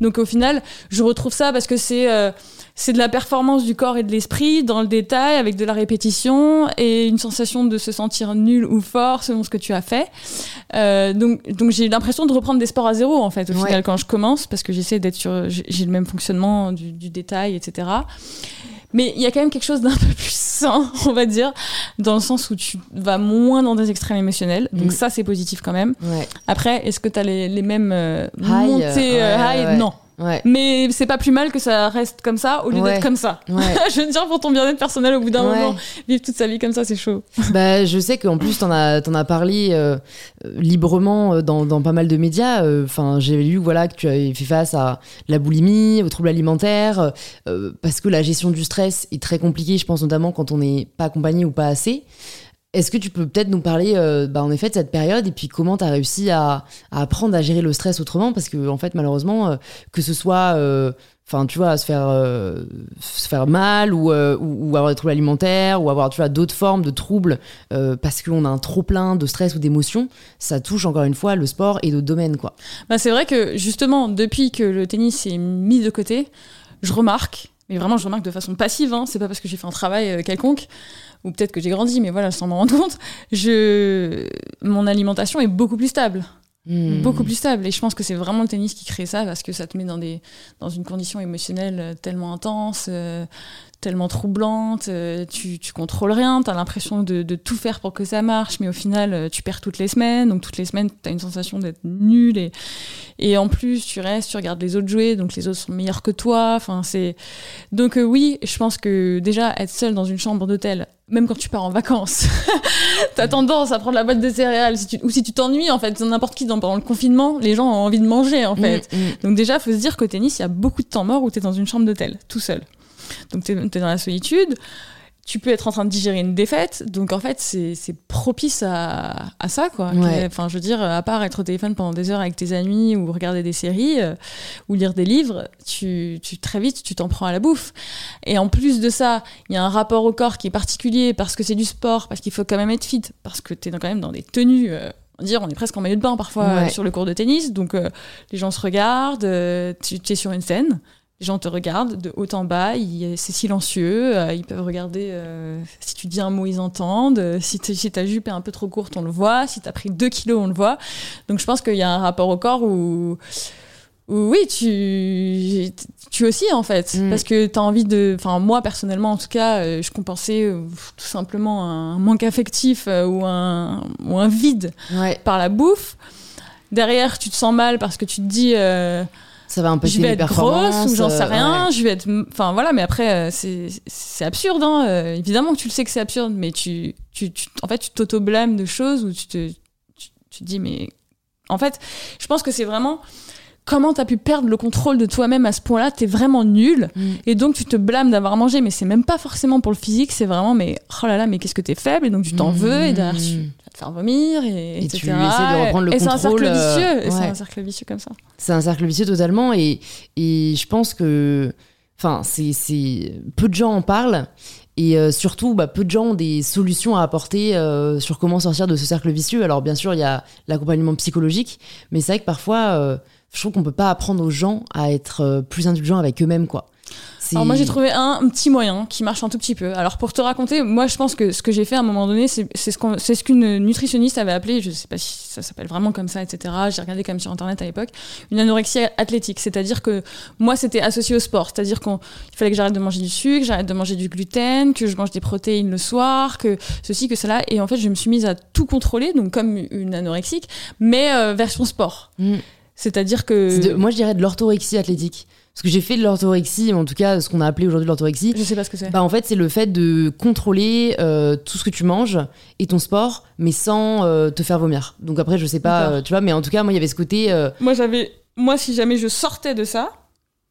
Donc, au final, je retrouve ça parce que c'est euh, c'est de la performance du corps et de l'esprit dans le détail, avec de la répétition et une sensation de se sentir nul ou fort selon ce que tu as fait. Euh, donc, donc j'ai l'impression de reprendre des sports à zéro, en fait, au final, quand je commence, parce que j'essaie d'être sur. J'ai le même fonctionnement du, du détail, etc. Mais il y a quand même quelque chose d'un peu plus sain, on va dire, dans le sens où tu vas moins dans des extrêmes émotionnels. Donc Mm. ça, c'est positif quand même. Ouais. Après, est-ce que tu as les, les mêmes euh, High, montées euh, euh, ouais, high? ouais. Non. Ouais. Mais c'est pas plus mal que ça reste comme ça au lieu Ouais. d'être comme ça. Ouais. Je veux dire, pour ton bien-être personnel, au bout d'un moment, vivre toute sa vie comme ça, c'est chaud. Bah, je sais qu'en plus, t'en as, t'en as parlé euh, euh, librement euh, dans, dans pas mal de médias. Euh, Enfin, j'ai lu voilà, que tu avais fait face à la boulimie, aux troubles alimentaires, euh, parce que la gestion du stress est très compliquée, je pense notamment quand on n'est pas accompagné ou pas assez. Est-ce que tu peux peut-être nous parler, euh, bah, en effet, de cette période et puis comment tu as réussi à, apprendre à gérer le stress autrement? Parce que, en fait, malheureusement, euh, que ce soit, euh, tu vois, se faire, se faire mal ou, avoir des troubles alimentaires ou avoir, tu d'autres formes de troubles parce qu'on a un trop plein de stress ou d'émotions, ça touche encore une fois le sport et d'autres domaines, quoi. Bah, c'est vrai que justement, depuis que le tennis est mis de côté, je remarque, mais vraiment je remarque de façon passive, hein, c'est pas parce que j'ai fait un travail euh, quelconque, ou peut-être que j'ai grandi, mais voilà, sans m'en rendre compte, je... mon alimentation est beaucoup plus stable. Hmm. Beaucoup plus stable. Et je pense que c'est vraiment le tennis qui crée ça parce que ça te met dans, des, dans une condition émotionnelle euh, tellement intense, euh, tellement troublante. euh, tu, tu contrôles rien, tu as l'impression de, de tout faire pour que ça marche, mais au final, euh, tu perds toutes les semaines. Donc, toutes les semaines, tu as une sensation d'être nul. Et, et en plus, tu restes, tu regardes les autres jouer, donc les autres sont meilleurs que toi. Enfin, c'est... Donc, euh, oui, je pense que déjà, être seul dans une chambre d'hôtel, même quand tu pars en vacances, t'as tendance à prendre la boîte de céréales. Si tu, ou si tu t'ennuies, en fait, n'importe qui, dans, pendant le confinement, les gens ont envie de manger, en fait. Hmm, hmm. Donc déjà, faut se dire qu'au tennis, il y a beaucoup de temps mort où tu es dans une chambre d'hôtel, tout seul. Donc tu es, dans la solitude, tu peux être en train de digérer une défaite, donc en fait, c'est propice à, à ça, quoi. Ouais. Enfin, je veux dire, à part être au téléphone pendant des heures avec tes amis ou regarder des séries euh, ou lire des livres, tu, tu très vite, tu t'en prends à la bouffe. Et en plus de ça, il y a un rapport au corps qui est particulier parce que c'est du sport, parce qu'il faut quand même être fit, parce que tu es quand même dans des tenues... euh, dire, on est presque en maillot de bain parfois Ouais. sur le cours de tennis, donc euh, les gens se regardent, euh, tu es sur une scène, les gens te regardent de haut en bas, c'est silencieux, euh, ils peuvent regarder euh, si tu dis un mot, ils entendent, euh, si, ta jupe est un peu trop courte, on le voit, si tu as pris 2 kilos, on le voit. Donc je pense qu'il y a un rapport au corps où, où oui, tu, tu aussi en fait, Mm. parce que tu as envie de... Enfin moi personnellement en tout cas, je compensais tout simplement un manque affectif ou, un, ou un vide Ouais, par la bouffe. Derrière, tu te sens mal parce que tu te dis... euh, ça va impacter je vais les être grosse ou j'en sais euh, rien, ouais. je vais être. Enfin voilà, mais après, euh, c'est c'est absurde, hein. euh, évidemment que tu le sais que c'est absurde, mais tu, tu, tu- en fait, tu t'auto-blâmes de choses où tu te, tu, tu te dis, mais. En fait, je pense que c'est vraiment. Comment t'as pu perdre le contrôle de toi-même à ce point-là? T'es vraiment nul. Mm. Et donc, tu te blâmes d'avoir mangé, mais c'est même pas forcément pour le physique, c'est vraiment, mais oh là là, mais qu'est-ce que t'es faible, et donc tu t'en Mm. veux, et derrière, tu vas te faire vomir, et, Et etc. tu essaies de reprendre le et c'est un cercle vicieux, et c'est un cercle vicieux comme ça. C'est un cercle vicieux totalement et, et je pense que enfin c'est peu de gens en parlent et euh, surtout bah, peu de gens ont des solutions à apporter euh, sur comment sortir de ce cercle vicieux. Alors bien sûr il y a l'accompagnement psychologique mais c'est vrai que parfois euh, je trouve qu'on peut pas apprendre aux gens à être euh, plus indulgents avec eux-mêmes quoi. Alors moi j'ai trouvé un petit moyen qui marche un tout petit peu. Alors pour te raconter, moi je pense que ce que j'ai fait à un moment donné, ce c'est ce qu'une nutritionniste avait appelé, je sais pas si ça s'appelle vraiment comme ça, etc. J'ai regardé quand même sur internet à l'époque, une anorexie athlétique. C'est-à-dire que moi c'était associé au sport, c'est-à-dire qu'il fallait que j'arrête de manger du sucre, j'arrête de manger du gluten, que je mange des protéines le soir, que ceci, que cela. Et en fait je me suis mise à tout contrôler, donc comme une anorexique, mais euh, version sport. Mm. C'est-à-dire que... De- moi je dirais de l'orthorexie athlétique. Parce que j'ai fait de l'orthorexie, en tout cas ce qu'on a appelé aujourd'hui l'orthorexie. Je sais pas ce que c'est. Bah en fait c'est le fait de contrôler euh, tout ce que tu manges et ton sport, mais sans euh, te faire vomir. Donc après je sais pas, euh, tu vois, mais en tout cas moi il y avait ce côté. Moi, j'avais. Moi, si jamais je sortais de ça,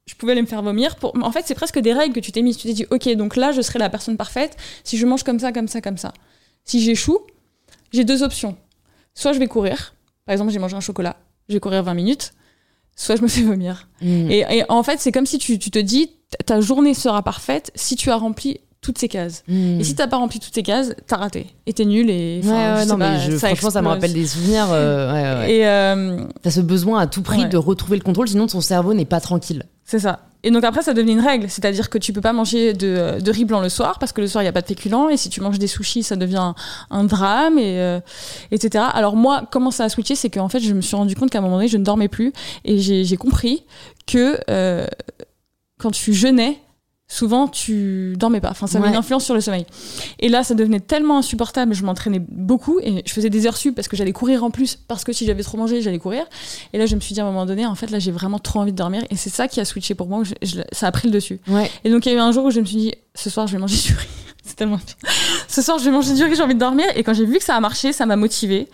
je pouvais aller me faire vomir. Pour... En fait, c'est presque des règles que tu t'es mises. Tu t'es dit, ok, donc là, je serai la personne parfaite si je mange comme ça, comme ça, comme ça. Si j'échoue, j'ai deux options. Soit je vais courir. Par exemple, j'ai mangé un chocolat. Je vais courir 20 minutes. Soit je me fais vomir. hmm. Et, et en fait, c'est comme si tu, tu te dis, ta- journée sera parfaite si tu as rempli toutes ces cases. Hmm. Et si t'as pas rempli toutes ces cases, t'as raté. Et t'es nul. Et, Ouais, enfin, ouais, je non, sais pas, mais je- ça franchement, ça me rappelle des souvenirs. euh, ouais. Et, euh, T'as ce besoin à tout prix de retrouver le contrôle, sinon ton cerveau n'est pas tranquille. C'est ça. Et donc après, ça devenait une règle. C'est-à-dire que tu peux pas manger de, de riz blanc le soir parce que le soir, il n'y a pas de féculents. Et si tu manges des sushis, ça devient un, drame, et, euh, etc. Alors moi, comment ça a switché C'est qu'en fait, je me suis rendu compte qu'à un moment donné, je ne dormais plus. Et j'ai j'ai compris que euh, quand tu jeûnais, souvent tu dormais pas. Enfin, ça avait une influence sur le sommeil. Et là, ça devenait tellement insupportable. Je m'entraînais beaucoup et je faisais des heures sup parce que j'allais courir en plus, parce que si j'avais trop mangé, j'allais courir. Et là, je me suis dit à un moment donné, en fait, là, j'ai vraiment trop envie de dormir. Et c'est ça qui a switché pour moi. ça a pris le dessus. Et donc, il y a eu un jour où je me suis dit, ce soir, je vais manger du riz. C'est tellement Ce soir, je vais manger du riz, j'ai envie de dormir. Et quand j'ai vu que ça a marché, ça m'a motivée.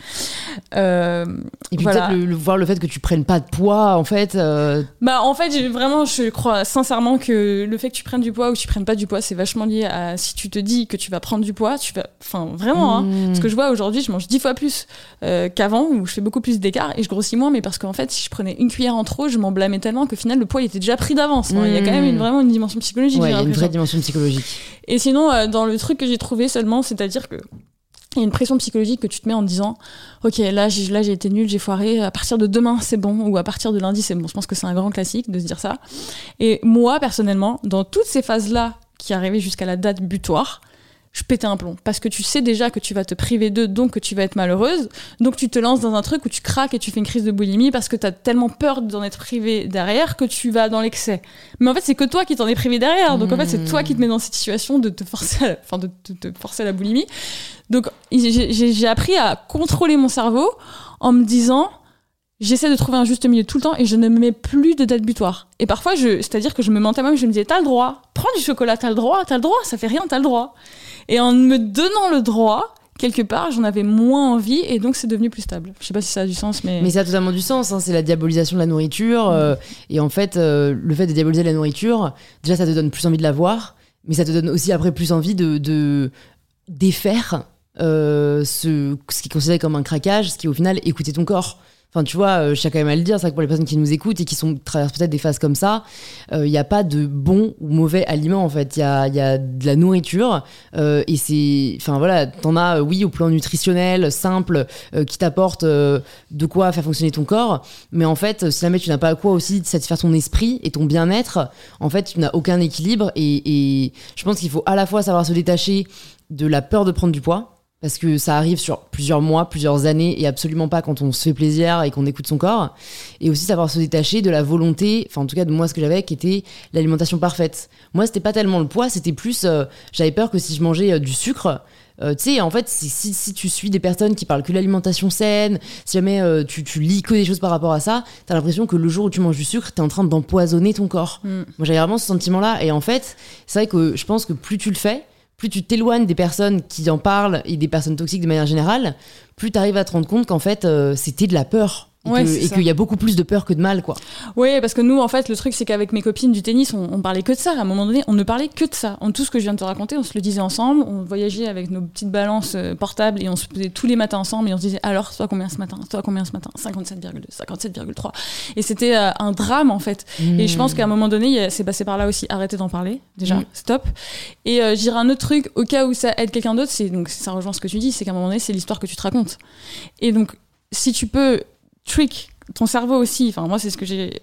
Euh, et puis peut-être le, voir le fait que tu prennes pas de poids, en fait. Euh, bah, en fait, vraiment, je crois sincèrement que le fait que tu prennes du poids ou que tu prennes pas du poids, c'est vachement lié à si tu te dis que tu vas prendre du poids, tu vas. Enfin, vraiment, hein. Hmm. Que je vois aujourd'hui, je mange dix fois plus euh, qu'avant, où je fais beaucoup plus d'écart et je grossis moins, mais parce qu'en fait, si je prenais une cuillère en trop, je m'en blâmais tellement qu'au final, le poids il était déjà pris d'avance. Hein. Il y a quand même une, hmm. vraiment une dimension psychologique. Ouais, il y a une vraie dimension psychologique. Et sinon, dans le truc que j'ai trouvé seulement, c'est-à-dire que il y a une pression psychologique que tu te mets en disant ok là j'ai là j'ai été nul j'ai foiré à partir de demain c'est bon ou à partir de lundi c'est bon. Je pense que c'est un grand classique de se dire ça. Et moi personnellement dans toutes ces phases là qui arrivaient jusqu'à la date butoir je pétais un plomb. Parce que tu sais déjà que tu vas te priver d'eux, donc que tu vas être malheureuse. Donc tu te lances dans un truc où tu craques et tu fais une crise de boulimie parce que tu as tellement peur d'en être privé derrière que tu vas dans l'excès. Mais en fait, c'est que toi qui t'en es privé derrière. Donc en fait, c'est toi qui te mets dans cette situation de te forcer à, enfin, de te, forcer à la boulimie. Donc j'ai appris à contrôler mon cerveau en me disant j'essaie de trouver un juste milieu tout le temps et je ne me mets plus de date butoir. Et parfois, c'est-à-dire que je me mentais moi-même, je me disais, t'as le droit, prends du chocolat, t'as le droit, t'as le droit, ça fait rien, t'as le droit. Et en me donnant le droit, quelque part, j'en avais moins envie et donc c'est devenu plus stable. Je sais pas si ça a du sens, mais. Mais ça a totalement du sens. Hein. C'est la diabolisation de la nourriture. Euh, et en fait, euh, le fait de diaboliser la nourriture, déjà, ça te donne plus envie de la voir, mais ça te donne aussi après plus envie de, de défaire euh, ce, ce qui est considéré comme un craquage, ce qui au final écouter ton corps. Enfin, tu vois, euh, je tiens quand même à le dire, c'est vrai que pour les personnes qui nous écoutent et qui sont traversent peut-être des phases comme ça, il euh, n'y a pas de bon ou mauvais aliment en fait. Il y a, y a, de la nourriture euh, et c'est, enfin voilà, t'en as oui au plan nutritionnel simple qui t'apporte de quoi faire fonctionner ton corps, mais en fait, si jamais tu n'as pas à quoi aussi satisfaire ton esprit et ton bien-être, en fait, tu n'as aucun équilibre et, et je pense qu'il faut à la fois savoir se détacher de la peur de prendre du poids parce que ça arrive sur plusieurs mois, plusieurs années, et absolument pas quand on se fait plaisir et qu'on écoute son corps. Et aussi savoir se détacher de la volonté, enfin en tout cas de moi ce que j'avais, qui était l'alimentation parfaite. Moi, c'était pas tellement le poids, c'était plus, euh, j'avais peur que si je mangeais euh, du sucre, euh, tu sais, en fait, si, si, tu suis des personnes qui parlent que l'alimentation saine, si jamais tu, tu, lis que des choses par rapport à ça, t'as l'impression que le jour où tu manges du sucre, t'es en train d'empoisonner ton corps. Mm. Moi, j'avais vraiment ce sentiment-là. Et en fait, c'est vrai que je pense que plus tu le fais, plus tu t'éloignes des personnes qui en parlent et des personnes toxiques de manière générale, plus tu arrives à te rendre compte qu'en fait, euh, c'était de la peur et qu'il y a beaucoup plus de peur que de mal, quoi. Oui, parce que nous, en fait, le truc, c'est qu'avec mes copines du tennis, on, parlait que de ça. À un moment donné, on ne parlait que de ça. En tout ce que je viens de te raconter, on se le disait ensemble. On voyageait avec nos petites balances euh, portables et on se faisait tous les matins ensemble et on se disait alors, toi combien ce matin? Toi combien ce matin? 57,2, 57,3. Et c'était euh, un drame, en fait. Et je pense mmh. qu'à un moment donné, c'est passé par là aussi. Arrêtez d'en parler, déjà, mmh. stop. Et euh, j'irai un autre truc, au cas où ça aide quelqu'un d'autre, c'est donc ça rejoint ce que tu dis, c'est qu'à un moment donné, c'est l'histoire que tu te racontes. Et donc, si tu peux trick ton cerveau aussi. Enfin, moi, c'est ce que j'ai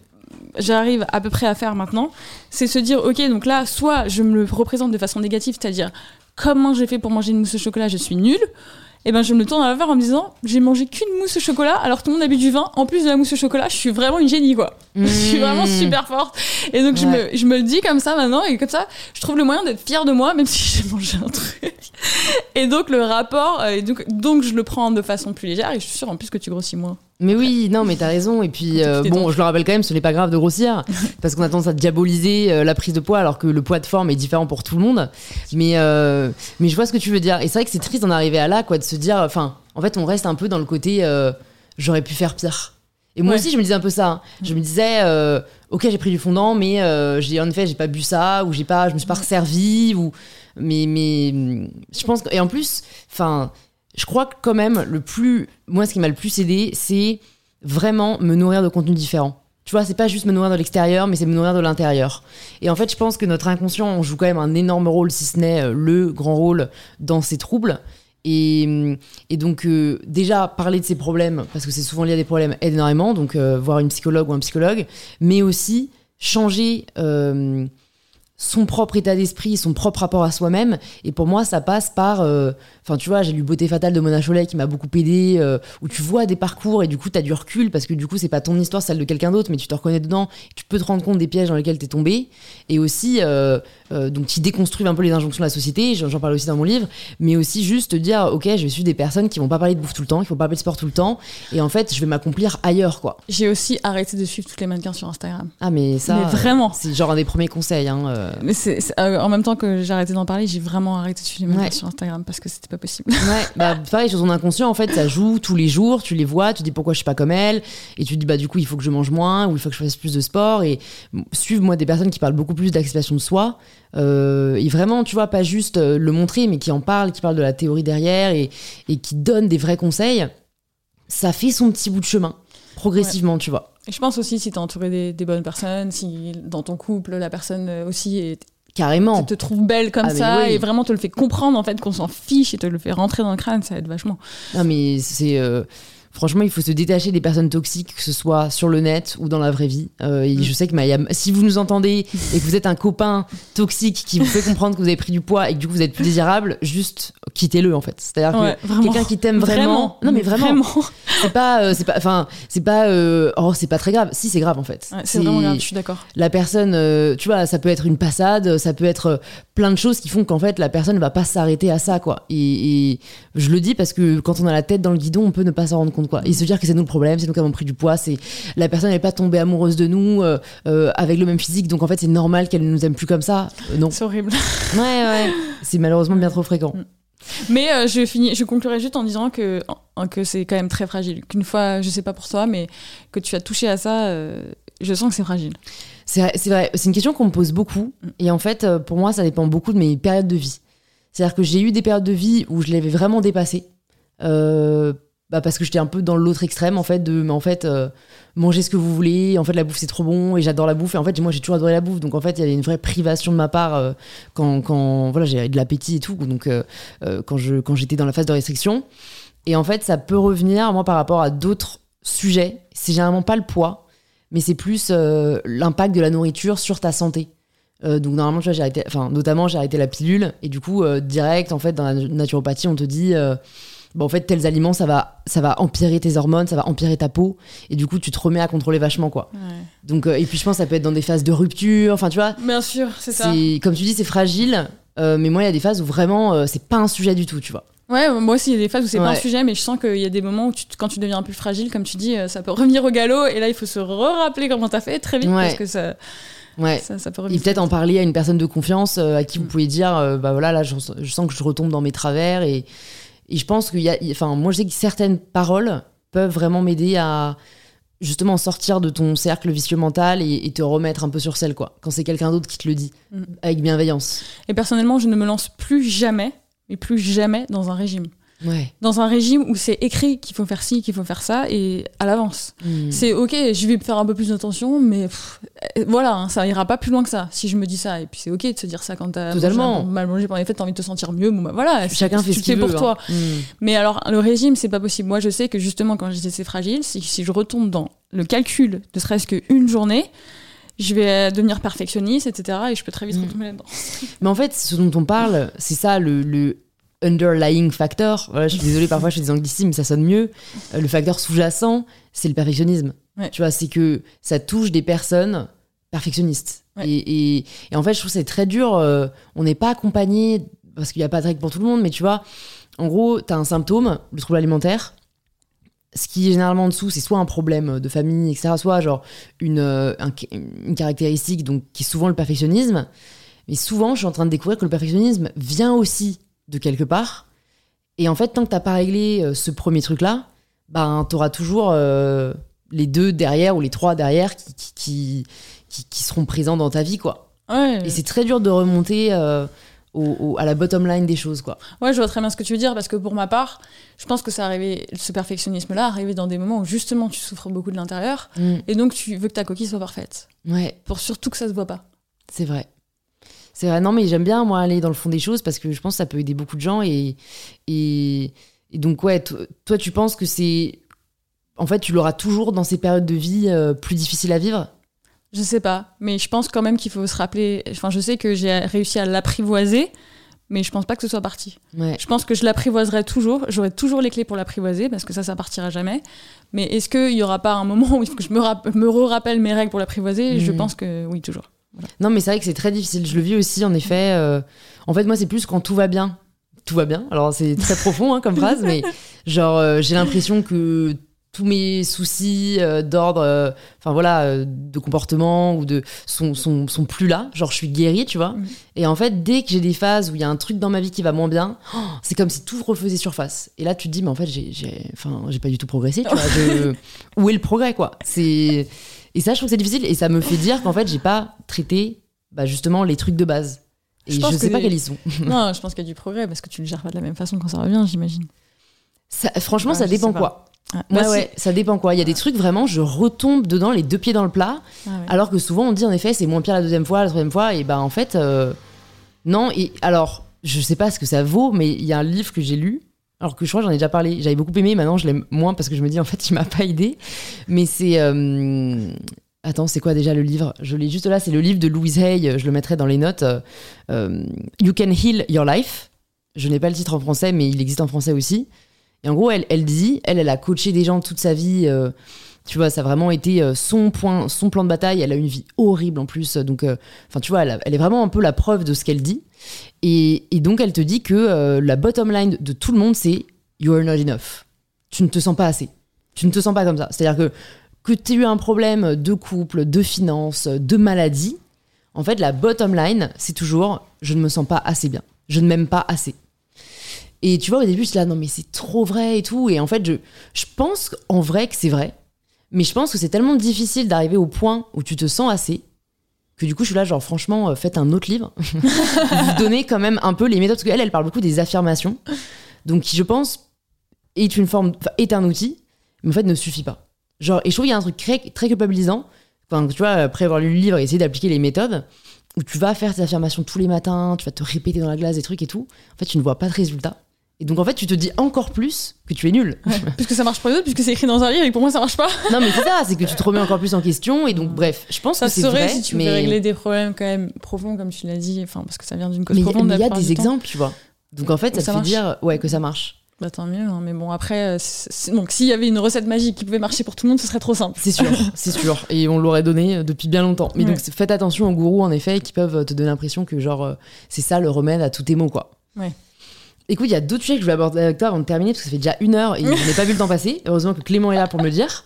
j'arrive à peu près à faire maintenant, c'est se dire, ok, donc là, soit je me le représente de façon négative, c'est-à-dire comment j'ai fait pour manger une mousse au chocolat, je suis nulle, et ben je me tourne à la en me disant, j'ai mangé qu'une mousse au chocolat, alors tout le monde a bu du vin, en plus de la mousse au chocolat, je suis vraiment une génie, quoi. Je suis vraiment mmh. super forte. Et donc je, me, je me le dis comme ça maintenant, et comme ça, je trouve le moyen d'être fière de moi, même si j'ai mangé un truc. Et donc le rapport, euh, et donc, donc je le prends de façon plus légère, et je suis sûre en plus que tu grossis moins. Mais oui, non, mais t'as raison. Et puis, euh, bon, je le rappelle quand même, ce n'est pas grave de grossir, parce qu'on a tendance à diaboliser euh, la prise de poids, alors que le poids de forme est différent pour tout le monde. Mais, euh, mais je vois ce que tu veux dire. Et c'est vrai que c'est triste d'en arriver à là, quoi, de se dire, enfin, en fait, on reste un peu dans le côté, j'aurais pu faire pire. Et moi aussi, je me disais un peu ça. Hein. Je me disais, ok, j'ai pris du fondant, mais j'ai en effet, j'ai pas bu ça, ou j'ai pas, je me suis pas resservi, ou mais mais je pense que, et en plus, enfin je crois que quand même, le plus, moi, ce qui m'a le plus aidé, c'est vraiment me nourrir de contenus différents. Tu vois, c'est pas juste me nourrir de l'extérieur, mais c'est me nourrir de l'intérieur. Et en fait, je pense que notre inconscient on joue quand même un énorme rôle, si ce n'est euh, le grand rôle dans ces troubles. Et, et donc, euh, déjà, parler de ces problèmes, parce que c'est souvent lié à des problèmes, aide énormément. Donc, euh, voir une psychologue ou un psychologue, mais aussi changer son propre état d'esprit, son propre rapport à soi-même. Et pour moi, ça passe par. Euh, enfin, tu vois, j'ai lu Beauté fatale de Mona Cholet qui m'a beaucoup aidé, euh, où tu vois des parcours et du coup, tu as du recul parce que du coup, c'est pas ton histoire, celle de quelqu'un d'autre, mais tu te reconnais dedans. Tu peux te rendre compte des pièges dans lesquels tu es tombé. Et aussi, euh, euh, donc qui déconstruisent un peu les injonctions de la société. J'en parle aussi dans mon livre, mais aussi juste te dire, ok, je vais suivre des personnes qui vont pas parler de bouffe tout le temps, qui vont pas parler de sport tout le temps, et en fait, je vais m'accomplir ailleurs, quoi. J'ai aussi arrêté de suivre toutes les mannequins sur Instagram. Ah, mais ça, Mais vraiment. c'est genre un des premiers conseils. Hein, euh. Mais c'est, euh, en même temps que j'ai arrêté d'en parler, j'ai vraiment arrêté de suivre les mannequins Ouais. sur Instagram parce que c'était pas possible. Ouais, bah pareil sur ton inconscient en fait ça joue tous les jours, tu les vois, tu dis pourquoi je suis pas comme elle et tu te dis bah du coup il faut que je mange moins ou il faut que je fasse plus de sport et suivre moi des personnes qui parlent beaucoup plus d'acceptation de soi euh, et vraiment tu vois pas juste euh, le montrer mais qui en parlent, qui parlent de la théorie derrière et, et qui donnent des vrais conseils, ça fait son petit bout de chemin progressivement tu vois. Et je pense aussi si t'es entouré des, des bonnes personnes, si dans ton couple la personne euh, aussi est- Carrément. te trouve belle comme Ah, ça oui. et vraiment te le fait comprendre en fait qu'on s'en fiche et te le fait rentrer dans le crâne, ça aide vachement. Non, mais c'est. euh, Franchement, il faut se détacher des personnes toxiques, que ce soit sur le net ou dans la vraie vie. Euh, et Mm. je sais que Maya, si vous nous entendez et que vous êtes un copain toxique qui vous fait comprendre que vous avez pris du poids et que du coup vous êtes plus désirable, juste quittez-le en fait. C'est-à-dire Ouais, que quelqu'un qui t'aime vraiment, non mais vraiment, c'est pas, euh, c'est pas, enfin, c'est pas, euh, oh c'est pas très grave. Si c'est grave en fait. Ouais, c'est vraiment grave, je suis d'accord. La personne, tu vois, ça peut être une passade, ça peut être plein de choses qui font qu'en fait la personne va pas s'arrêter à ça quoi. Et, et je le dis parce que quand on a la tête dans le guidon, on peut ne pas s'en rendre compte quoi. Et se dire que c'est nous le problème, c'est nous qui avons pris du poids, c'est la personne n'est pas tombée amoureuse de nous euh, euh, avec le même physique, donc en fait c'est normal qu'elle ne nous aime plus comme ça. Euh, non. C'est horrible. Ouais ouais. C'est malheureusement bien trop fréquent. Mais euh, je finis, je conclurai juste en disant que, que c'est quand même très fragile. Qu'une fois, je sais pas pour toi, mais que tu as touché à ça, je sens que c'est fragile. C'est vrai, c'est une question qu'on me pose beaucoup. Et en fait, pour moi, ça dépend beaucoup de mes périodes de vie. C'est-à-dire que j'ai eu des périodes de vie où je l'avais vraiment dépassé. Euh, bah parce que j'étais un peu dans l'autre extrême, en fait, de, mais en fait, euh, mangez ce que vous voulez. En fait, la bouffe, c'est trop bon et j'adore la bouffe. Et en fait, moi, j'ai toujours adoré la bouffe. Donc, en fait, il y avait une vraie privation de ma part euh, quand, quand, voilà, j'ai de l'appétit et tout. Donc, euh, quand je, quand j'étais dans la phase de restriction. Et en fait, ça peut revenir, moi, par rapport à d'autres sujets. C'est généralement pas le poids, mais c'est plus l'impact de la nourriture sur ta santé. Donc normalement, tu vois, j'ai arrêté, enfin notamment j'ai arrêté la pilule et du coup direct en fait dans la naturopathie on te dit bon en fait tels aliments ça va ça va empirer tes hormones, ça va empirer ta peau et du coup tu te remets à contrôler vachement quoi. Donc euh, et puis je pense que ça peut être dans des phases de rupture, enfin tu vois, Bien sûr, c'est ça. comme tu dis c'est fragile. euh, mais moi, il y a des phases où vraiment, euh, c'est pas un sujet du tout, tu vois. Ouais, moi aussi, il y a des phases où c'est pas un Ouais. sujet, mais je sens qu'il y a des moments où tu, quand tu deviens plus fragile, comme tu dis, euh, ça peut revenir au galop, et là, il faut se re-rappeler comment t'as fait très vite, Ouais. parce que ça, Ouais. ça, ça peut Et peut-être en parler à une personne de confiance euh, à qui vous Mm. pouvez dire euh, bah voilà là je, je sens que je retombe dans mes travers et, et je pense qu'il y a enfin moi je sais que certaines paroles peuvent vraiment m'aider à justement sortir de ton cercle vicieux mental et, et te remettre un peu sur selle quoi quand c'est quelqu'un d'autre qui te le dit Mm. avec bienveillance Et personnellement, je ne me lance plus jamais, mais plus jamais dans un régime. Ouais Dans un régime où c'est écrit qu'il faut faire ci, qu'il faut faire ça, et à l'avance. Mm. C'est ok, je vais faire un peu plus d'attention, mais pff, euh, voilà, hein, ça ira pas plus loin que ça si je me dis ça. Et puis c'est ok de se dire ça quand t'as Totalement. mangé mal mangé pendant les fêtes, t'as envie de te sentir mieux. Bon bah voilà, chacun fait ce qu'il fais veut pour toi. hein. Mm. Mais alors, le régime, c'est pas possible. Moi, je sais que justement, quand j'étais fragile, si, si je retombe dans le calcul, ne serait-ce qu'une journée, je vais devenir perfectionniste, etc. Et je peux très vite Mm. retomber là-dedans. Mais en fait, ce dont on parle, c'est ça le, le underlying factor. Voilà, je suis désolée, parfois je fais des anglicismes, mais ça sonne mieux. Euh, Le facteur sous-jacent, c'est le perfectionnisme. Ouais. Tu vois, c'est que ça touche des personnes perfectionnistes. Ouais. Et, et- et en fait, je trouve que c'est très dur. euh, on n'est pas accompagné, parce qu'il n'y a pas de règle pour tout le monde, mais tu vois, en gros, tu as un symptôme, le trouble alimentaire. Ce qui est généralement en dessous, c'est soit un problème de famille, etc., soit genre une, euh, un- une caractéristique donc, qui est souvent le perfectionnisme. Mais souvent, je suis en train de découvrir que le perfectionnisme vient aussi de quelque part. Et en fait, tant que t'as pas réglé euh, ce premier truc-là, ben, t'auras toujours euh, les deux derrière ou les trois derrière qui, qui, qui, qui- qui seront présents dans ta vie, quoi. Ouais. Et c'est très dur de remonter euh, au- au- à la bottom line des choses, quoi. Ouais, je vois très bien ce que tu veux dire parce que pour ma part, je pense que ça arrivait, ce perfectionnisme-là arrivait dans des moments où justement tu souffres beaucoup de l'intérieur et donc tu veux que ta coquille soit parfaite Ouais, pour surtout que ça se voit pas. c'est vrai. C'est vrai. Non, mais j'aime bien, moi, aller dans le fond des choses parce que je pense que ça peut aider beaucoup de gens. Et, et, et donc, ouais, to- toi, tu penses que c'est. En fait, tu l'auras toujours dans ces périodes de vie euh, plus difficiles à vivre? Je sais pas, mais je pense quand même qu'il faut se rappeler. Enfin, je sais que j'ai réussi à l'apprivoiser, mais je pense pas que ce soit parti. Ouais. Je pense que je l'apprivoiserai toujours. J'aurai toujours les clés pour l'apprivoiser parce que ça, ça partira jamais. Mais est-ce qu'il y aura pas un moment où il faut que je me, rapp- me re-rappelle mes règles pour l'apprivoiser? Je Mhm. pense que oui, toujours. Non, mais c'est vrai que c'est très difficile. Je le vis aussi, en effet. euh, En fait, moi, c'est plus quand tout va bien. Tout va bien. Alors, c'est très profond hein, comme phrase, mais genre, euh, j'ai l'impression que tous mes soucis euh, d'ordre, euh, enfin voilà, euh, de comportement ou de sont, sont, sont plus là. Genre, je suis guérie, tu vois. Mhm. Et en fait, dès que j'ai des phases où il y a un truc dans ma vie qui va moins bien, oh, c'est comme si tout refaisait surface. Et là, tu te dis, mais en fait, j'ai, j'ai, enfin, j'ai pas du tout progressé, tu vois. Je- Où est le progrès, quoi? C'est et ça, je trouve que c'est difficile. Et ça me fait dire qu'en fait, j'ai pas traité, bah, justement, les trucs de base. Et Je je, sais que pas quels ils sont. non, je pense qu'il y a du progrès parce que tu le gères pas de la même façon quand ça revient, j'imagine. Ça- franchement, Ouais, ça dépend quoi. Ouais, Ouais, Bah, ouais, ça dépend quoi. Il y a des trucs vraiment, je retombe dedans, les deux pieds dans le plat. ah. Alors que souvent, on dit en effet, c'est moins pire la deuxième fois, la troisième fois. Et ben en fait, euh, non. Et alors, je sais pas ce que ça vaut, mais il y a un livre que j'ai lu. Alors que je crois j'en ai déjà parlé. J'avais beaucoup aimé, maintenant je l'aime moins parce que je me dis en fait, il m'a pas aidé. Mais c'est. euh, Attends, c'est quoi déjà le livre? Je l'ai juste là, c'est le livre de Louise Hay, je le mettrai dans les notes. euh, euh, you Can Heal Your Life. Je n'ai pas le titre en français, mais il existe en français aussi. Et en gros, elle, elle dit, elle, elle a coaché des gens toute sa vie. tu vois, ça a vraiment été son, point, son plan de bataille. Elle a une vie horrible en plus. Donc, enfin, tu vois, elle est vraiment un peu la preuve de ce qu'elle dit. Et, donc, elle te dit que euh, la bottom line de tout le monde, c'est You are not enough. Tu ne te sens pas assez. Tu ne te sens pas comme ça. C'est-à-dire que que tu aies eu un problème de couple, de finances, de maladie, en fait, la bottom line, c'est toujours je ne me sens pas assez bien. Je ne m'aime pas assez. Et tu vois, au début, je là, non, mais c'est trop vrai et tout. Et en fait, je, je pense en vrai que c'est vrai. Mais je pense que c'est tellement difficile d'arriver au point où tu te sens assez que du coup, je suis là, genre, franchement, euh, faites un autre livre. Vous donnez quand même un peu les méthodes. Parce qu'elle, elle parle beaucoup des affirmations. Donc, qui, je pense, est une forme, est un outil, mais en fait, ne suffit pas. Genre, et je trouve qu'il y a un truc très, très culpabilisant. Enfin, tu vois, après avoir lu le livre et essayer d'appliquer les méthodes, où tu vas faire tes affirmations tous les matins, tu vas te répéter dans la glace des trucs et tout. En fait, tu ne vois pas de résultat. Et donc, en fait, tu te dis encore plus que tu es nul. Ouais, puisque ça marche pour les autres, puisque c'est écrit dans un livre et que pour moi ça marche pas. non, mais c'est ça, c'est que tu te remets encore plus en question. Et donc, bref, je pense Ça que c'est vrai. si tu mais... veux régler des problèmes quand même profonds, comme tu l'as dit, enfin parce que ça vient d'une cause mais profonde. mais il y a des exemples, tu vois. Donc, en fait, Où ça te ça fait marche. dire ouais, que ça marche. Bah tant mieux, hein, mais bon après, euh, donc s'il y avait une recette magique qui pouvait marcher pour tout le monde, ce serait trop simple. C'est sûr, c'est sûr. Et on l'aurait donné euh, depuis bien longtemps. Mais Ouais. donc, faites attention aux gourous, en effet, qui peuvent te donner l'impression que, genre, euh, c'est ça le remède à tous tes maux, quoi. Ouais. Écoute, il y a d'autres sujets que je vais aborder avec toi avant de terminer, parce que ça fait déjà une heure et je n'ai pas vu le temps passer. Heureusement que Clément est là pour me le dire.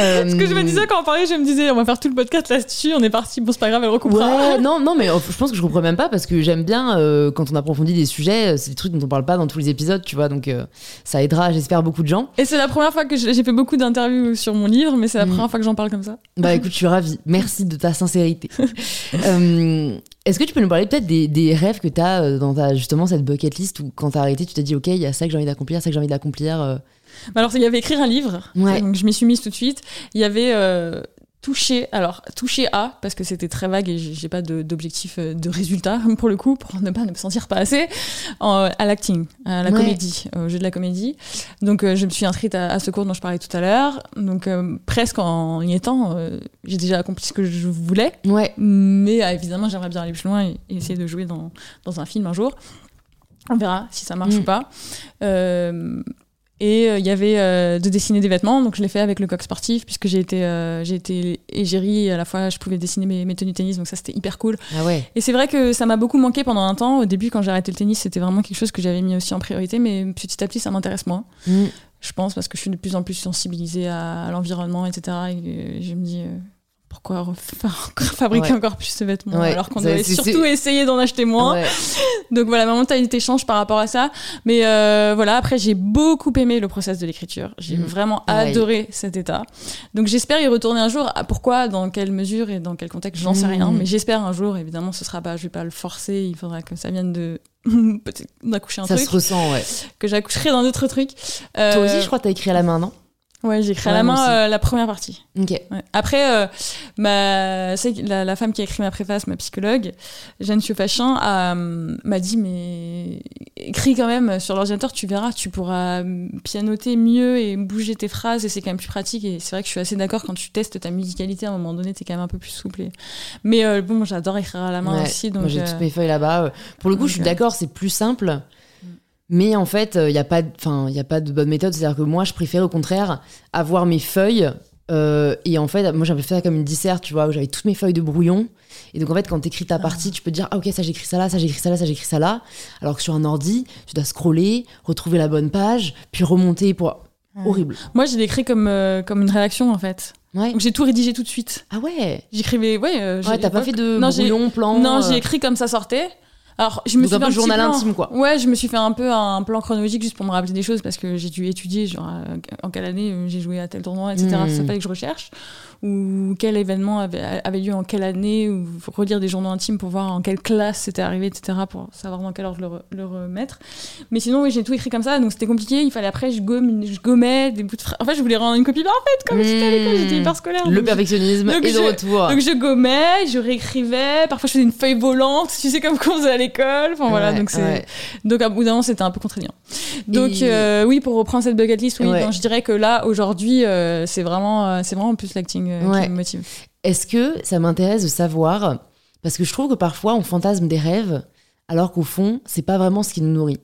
Parce que je me Euh, disais quand on parlait, je me disais on va faire tout le podcast là-dessus, on est parti, bon c'est pas grave, elle recoupera. Ouais, non, non, mais euh, je pense que je comprends même pas parce que j'aime bien euh, quand on approfondit des sujets, euh, c'est des trucs dont on parle pas dans tous les épisodes, tu vois, donc euh, ça aidera, j'espère, beaucoup de gens. Et c'est la première fois que j'ai fait beaucoup d'interviews sur mon livre, mais c'est la Mm. première fois que j'en parle comme ça. Bah écoute, je suis ravie. Merci de ta sincérité. Euh, Est-ce que tu peux nous parler peut-être des, des rêves que tu as dans ta, justement cette bucket list où quand t'as arrêté, tu t'es dit, ok, il y a ça que j'ai envie d'accomplir, ça que j'ai envie d'accomplir. Bah alors il y avait écrire un livre, Ouais. donc je m'y suis mise tout de suite. Il y avait euh, toucher, alors toucher à, parce que c'était très vague et j'ai pas de- d'objectif euh, de résultat pour le coup, pour ne pas me sentir pas assez, en- à l'acting, à la Ouais. comédie, au jeu de la comédie. Donc euh, je me suis inscrite à, à ce cours dont je parlais tout à l'heure. Donc euh, presque en y étant, euh, j'ai déjà accompli ce que je voulais. Ouais, Mais évidemment, j'aimerais bien aller plus loin et, et essayer de jouer dans, dans un film un jour. On verra si ça marche Mm. ou pas. Et euh, il y avait euh, de dessiner des vêtements, donc je l'ai fait avec le coq sportif, puisque j'ai été, euh, j'ai été égérie, et à la fois je pouvais dessiner mes, mes tenues de tennis, donc ça c'était hyper cool. ah ouais. Et c'est vrai que ça m'a beaucoup manqué pendant un temps. Au début, quand j'ai arrêté le tennis, c'était vraiment quelque chose que j'avais mis aussi en priorité, mais petit à petit, ça m'intéresse moins. Mm. Je pense parce que je suis de plus en plus sensibilisée à, à l'environnement, etc. Et je me dis, pourquoi fabriquer Ouais. encore plus de vêtements Ouais. alors qu'on Ça, c'est- surtout essayer d'en acheter moins. Ouais. Donc voilà, ma mentalité change par rapport à ça. Mais euh, voilà, après, j'ai beaucoup aimé le process de l'écriture. J'ai Mhm. vraiment adoré cet état. Donc j'espère y retourner un jour. Ah, Pourquoi, dans quelle mesure et dans quel contexte, j'en sais Mhm. rien. Mais j'espère un jour, évidemment, ce sera pas, je vais pas le forcer. Il faudra que ça vienne de d'accoucher un Ça truc, se ressent, ouais. que j'accoucherai d'un autre truc. Toi Euh, aussi, je crois que t'as écrit à la main, non? Ouais, j'ai écrit à la main euh, la première partie. Ok. Ouais. Après, euh, ma, la, la femme qui a écrit ma préface, ma psychologue, Jeanne Chiofachin, euh, m'a dit mais écris quand même sur l'ordinateur, tu verras, tu pourras pianoter mieux et bouger tes phrases et c'est quand même plus pratique. Et c'est vrai que je suis assez d'accord quand tu testes ta musicalité à un moment donné, t'es quand même un peu plus souple. et- Mais euh, bon, j'adore écrire à la main Ouais. aussi, donc Moi, j'ai toutes mes feuilles là-bas. Pour le coup, donc, je suis d'accord, c'est plus simple. Mais en fait, il n'y a, pas de- y a pas de bonne méthode. C'est-à-dire que moi, je préfère au contraire avoir mes feuilles Euh, et en fait, moi j'avais fait ça comme une disserte, tu vois, où j'avais toutes mes feuilles de brouillon. Et donc en fait, quand t'écris ta partie, tu peux te dire, ah ok, ça j'écris ça là, ça j'écris ça là, ça j'écris ça là. Alors que sur un ordi, tu dois scroller, retrouver la bonne page, puis remonter pour. Horrible. Moi, j'ai écrit comme, euh, comme une rédaction en fait. Ouais. Donc j'ai tout rédigé tout de suite. Ah ouais J'écrivais, ouais. euh, Ouais, t'as pas fait de Non, brouillon, plan Non, euh, j'ai écrit comme ça sortait. Alors, je me Donc suis un fait petit journal plan. intime, quoi. Ouais, je me suis fait un peu un plan chronologique juste pour me rappeler des choses parce que j'ai dû étudier, genre, euh, en quelle année euh, j'ai joué à tel tournoi, etc. Mm. Ça fallait que je recherche. Ou quel événement avait, avait lieu en quelle année, ou relire des journaux intimes pour voir en quelle classe c'était arrivé, etc. pour savoir dans quel ordre le, re- le remettre. Mais sinon, oui, j'ai tout écrit comme ça, donc c'était compliqué. Il fallait après, je, gomme, je gommais des bouts de phrases. En fait, je voulais rendre une copie parfaite, comme si c'était à l'école, j'étais hyper scolaire. Le perfectionnisme est de retour. donc je gommais, je réécrivais, parfois je faisais une feuille volante, tu sais comme qu'on faisait à l'école. Enfin voilà, Ouais, donc c'est ouais. donc à bout d'un moment c'était un peu contraignant. Donc Et- euh, oui, pour reprendre cette bucket list, oui, Ouais. donc je dirais que là aujourd'hui euh, c'est vraiment euh, c'est vraiment plus l'acting euh, Ouais. qui me motive. Est-ce que ça m'intéresse de savoir Parce que je trouve que parfois on fantasme des rêves, alors qu'au fond, c'est pas vraiment ce qui nous nourrit.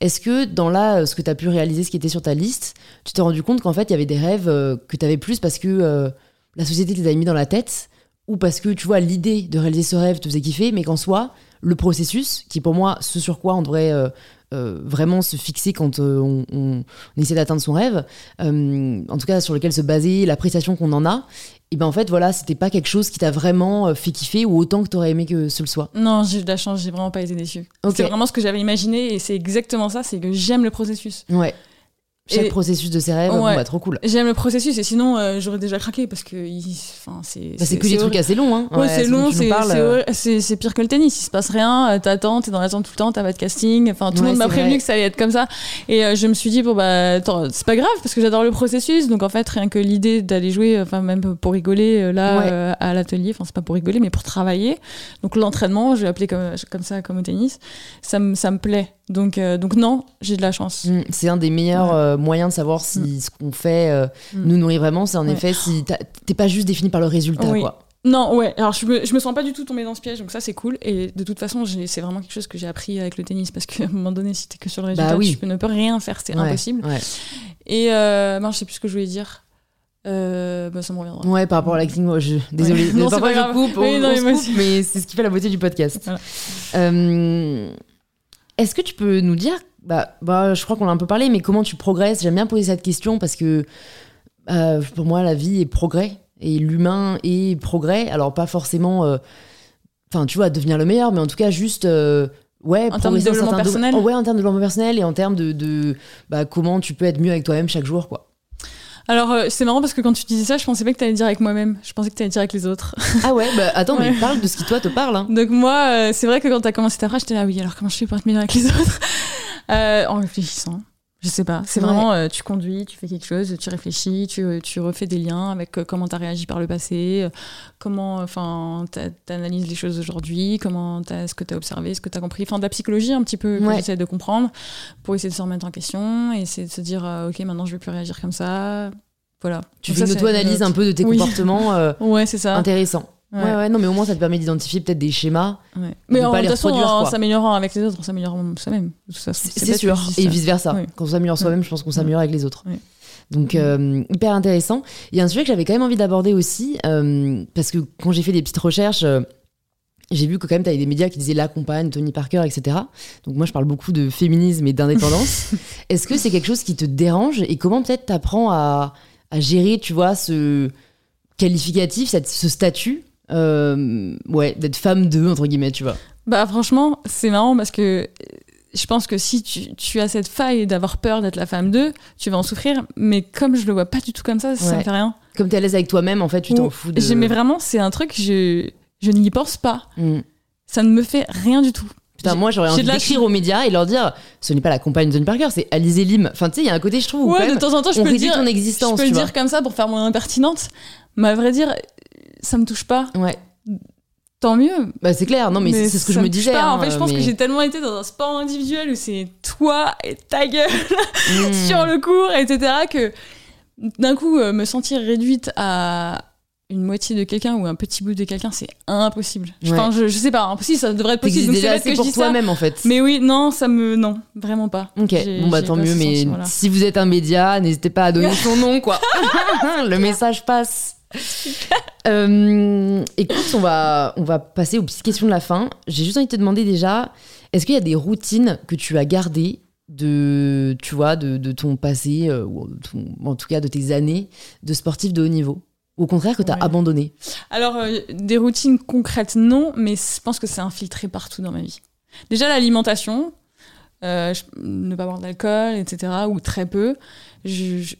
Est-ce que dans là, euh, ce que tu as pu réaliser, ce qui était sur ta liste, tu t'es rendu compte qu'en fait, il y avait des rêves euh, que tu avais plus parce que euh, la société te les avait mis dans la tête, ou parce que tu vois, l'idée de réaliser ce rêve te faisait kiffer, mais qu'en soi, le processus, qui est pour moi ce sur quoi on devrait euh, euh, vraiment se fixer quand euh, on, on- on essaie d'atteindre son rêve, euh, en tout cas sur lequel se baser, l'appréciation qu'on en a, et ben en fait voilà, c'était pas quelque chose qui t'a vraiment fait kiffer ou autant que t'aurais aimé que ce le soit. Non, j'ai eu de la chance, j'ai vraiment pas été déçue. C'est vraiment ce que j'avais imaginé et c'est exactement ça, c'est que j'aime le processus. Ouais. Chaque Et- processus de ses rêves, bon, Ouais. bah, trop cool. J'aime le processus et sinon euh, j'aurais déjà craqué parce que il- enfin c'est Bah, c'est que des trucs assez longs, hein. Ouais, c'est long, c'est euh, c'est pire que le tennis. Il se passe rien, euh, t'attends, t'es dans l'attente tout le temps, t'as pas de casting. Enfin, tout le Ouais, monde m'a prévenu que ça allait être comme ça. Et euh, je me suis dit, bon, bah, attends, c'est pas grave parce que j'adore le processus. Donc, en fait, rien que l'idée d'aller jouer, enfin, même pour rigoler là, euh, à l'atelier, enfin, c'est pas pour rigoler, mais pour travailler. Donc, l'entraînement, je vais appeler comme, comme ça, comme au tennis, ça me ça me plaît. Donc, euh, donc non, j'ai de la chance. Mm, C'est un des meilleurs Ouais. euh, moyens de savoir si ce qu'on fait euh, Mm. nous nourrit vraiment. C'est en Ouais. effet si t'es pas juste défini par le résultat, Oui. quoi. Non, ouais. Alors, je me, je me sens pas du tout tombée dans ce piège, donc ça, c'est cool. Et de toute façon, c'est vraiment quelque chose que j'ai appris avec le tennis, parce qu'à un moment donné, si t'es que sur le résultat, Bah oui. tu peux ne peux rien faire, c'est Ouais, impossible. Et non, je sais plus ce que je voulais dire. Euh, bah, ça me reviendra. Ouais, par rapport à l'acting, moi, je... désolé. Ouais. Non, pas je grave. coupe, on, Oui, non, on mais se moi coupe, aussi. mais c'est ce qui fait la beauté du podcast. Voilà. Euh, Est-ce que tu peux nous dire, bah, bah, je crois qu'on l'a un peu parlé, mais comment tu progresses? J'aime bien poser cette question parce que euh, pour moi, la vie est progrès et l'humain est progrès. Alors, pas forcément, euh, enfin, tu vois, devenir le meilleur, mais en tout cas, juste. euh, Ouais, En termes de développement personnel Oh, ouais, en termes de développement personnel et en termes de, de bah, comment tu peux être mieux avec toi-même chaque jour, quoi. Alors, euh, c'est marrant parce que quand tu disais ça, je pensais pas que t'allais dire avec moi-même. Je pensais que t'allais dire avec les autres. Ah ouais, bah attends, mais parle de ce qui toi te parle. Hein. Donc, moi, euh, c'est vrai que quand t'as commencé ta phrase, j'étais là, oui, alors comment je fais pour être meilleure avec les autres? Euh, En réfléchissant. Je sais pas. C'est Ouais. vraiment, euh, tu conduis, tu fais quelque chose, tu réfléchis, tu, tu refais des liens avec euh, comment t'as réagi par le passé, euh, comment, enfin, t'a- t'analyses les choses aujourd'hui, comment t'as, ce que t'as observé, ce que t'as compris. Enfin, de la psychologie un petit peu que Ouais. j'essaie de comprendre pour essayer de se remettre en question et essayer de se dire, euh, ok, maintenant je vais plus réagir comme ça. Voilà. Tu Donc fais ça, une auto-analyse un peu de tes Oui. comportements euh, Ouais, c'est ça. intéressants. Ouais. Ouais. ouais, non, mais au moins ça te permet d'identifier peut-être des schémas. Ouais. Mais de en pas de les toute façon, en s'améliorant avec les autres, on s'améliore soi-même. C'est sûr. Et ça. vice versa. Oui. Quand on s'améliore soi-même, je pense qu'on s'améliore avec les autres. Oui. Donc, euh, hyper intéressant. Il y a un sujet que j'avais quand même envie d'aborder aussi, euh, parce que quand j'ai fait des petites recherches, euh, j'ai vu que quand même, tu avais des médias qui disaient la compagne, Tony Parker, etc. Donc, moi, je parle beaucoup de féminisme et d'indépendance. Est-ce que c'est quelque chose qui te dérange? Et comment peut-être t'apprends à, à gérer, tu vois, ce qualificatif, cette- ce statut euh, ouais, d'être femme de, entre guillemets, tu vois. Bah franchement, c'est marrant parce que je pense que si tu, tu as cette faille d'avoir peur d'être la femme d'eux, tu vas en souffrir. Mais comme je le vois pas du tout comme ça, ça Ouais. me fait rien. Comme t'es à l'aise avec toi-même, en fait, tu t'en Ou- fous de. Mais vraiment, c'est un truc, je, je n'y pense pas. Mm. Ça ne me fait rien du tout. Putain, moi j'aurais envie d'écrire aux médias et leur dire ce n'est pas la compagne de Tony Parker, c'est Alizé Lim. Enfin, tu sais, il y a un côté, je trouve, où quand Ouais, de même, temps en temps, je peux le dire. ton Je existence. peux le dire comme ça pour faire mon impertinente. Mais à vrai dire, ça me touche pas. Ouais, Tant mieux. bah c'est clair, non, mais, c'est c'est ce que je me disais. pas. hein, en fait, je pense mais- que j'ai tellement été dans un sport individuel où c'est toi et ta gueule Mm. sur le cours, etc., que d'un coup, euh, me sentir réduite à, une moitié de quelqu'un ou un petit bout de quelqu'un, c'est impossible. Enfin, je, je, sais pas, impossible, ça devrait être possible. Donc déjà c'est pour toi-même en fait. Mais oui, non, ça me, non, vraiment pas. Ok, bon bah tant mieux, mais si vous êtes un média, n'hésitez pas à donner son nom, quoi. Le message passe. Euh, écoute, on va, on va passer aux petites questions de la fin. J'ai juste envie de te demander déjà, est-ce qu'il y a des routines que tu as gardées de, tu vois, de, de ton passé, euh, ou en tout cas de tes années de sportif de haut niveau? Ou au contraire que tu as abandonné? Alors, euh, des routines concrètes, non, mais je pense que c'est infiltré partout dans ma vie. Déjà, l'alimentation, euh, ne pas boire d'alcool, etc., ou très peu. Je,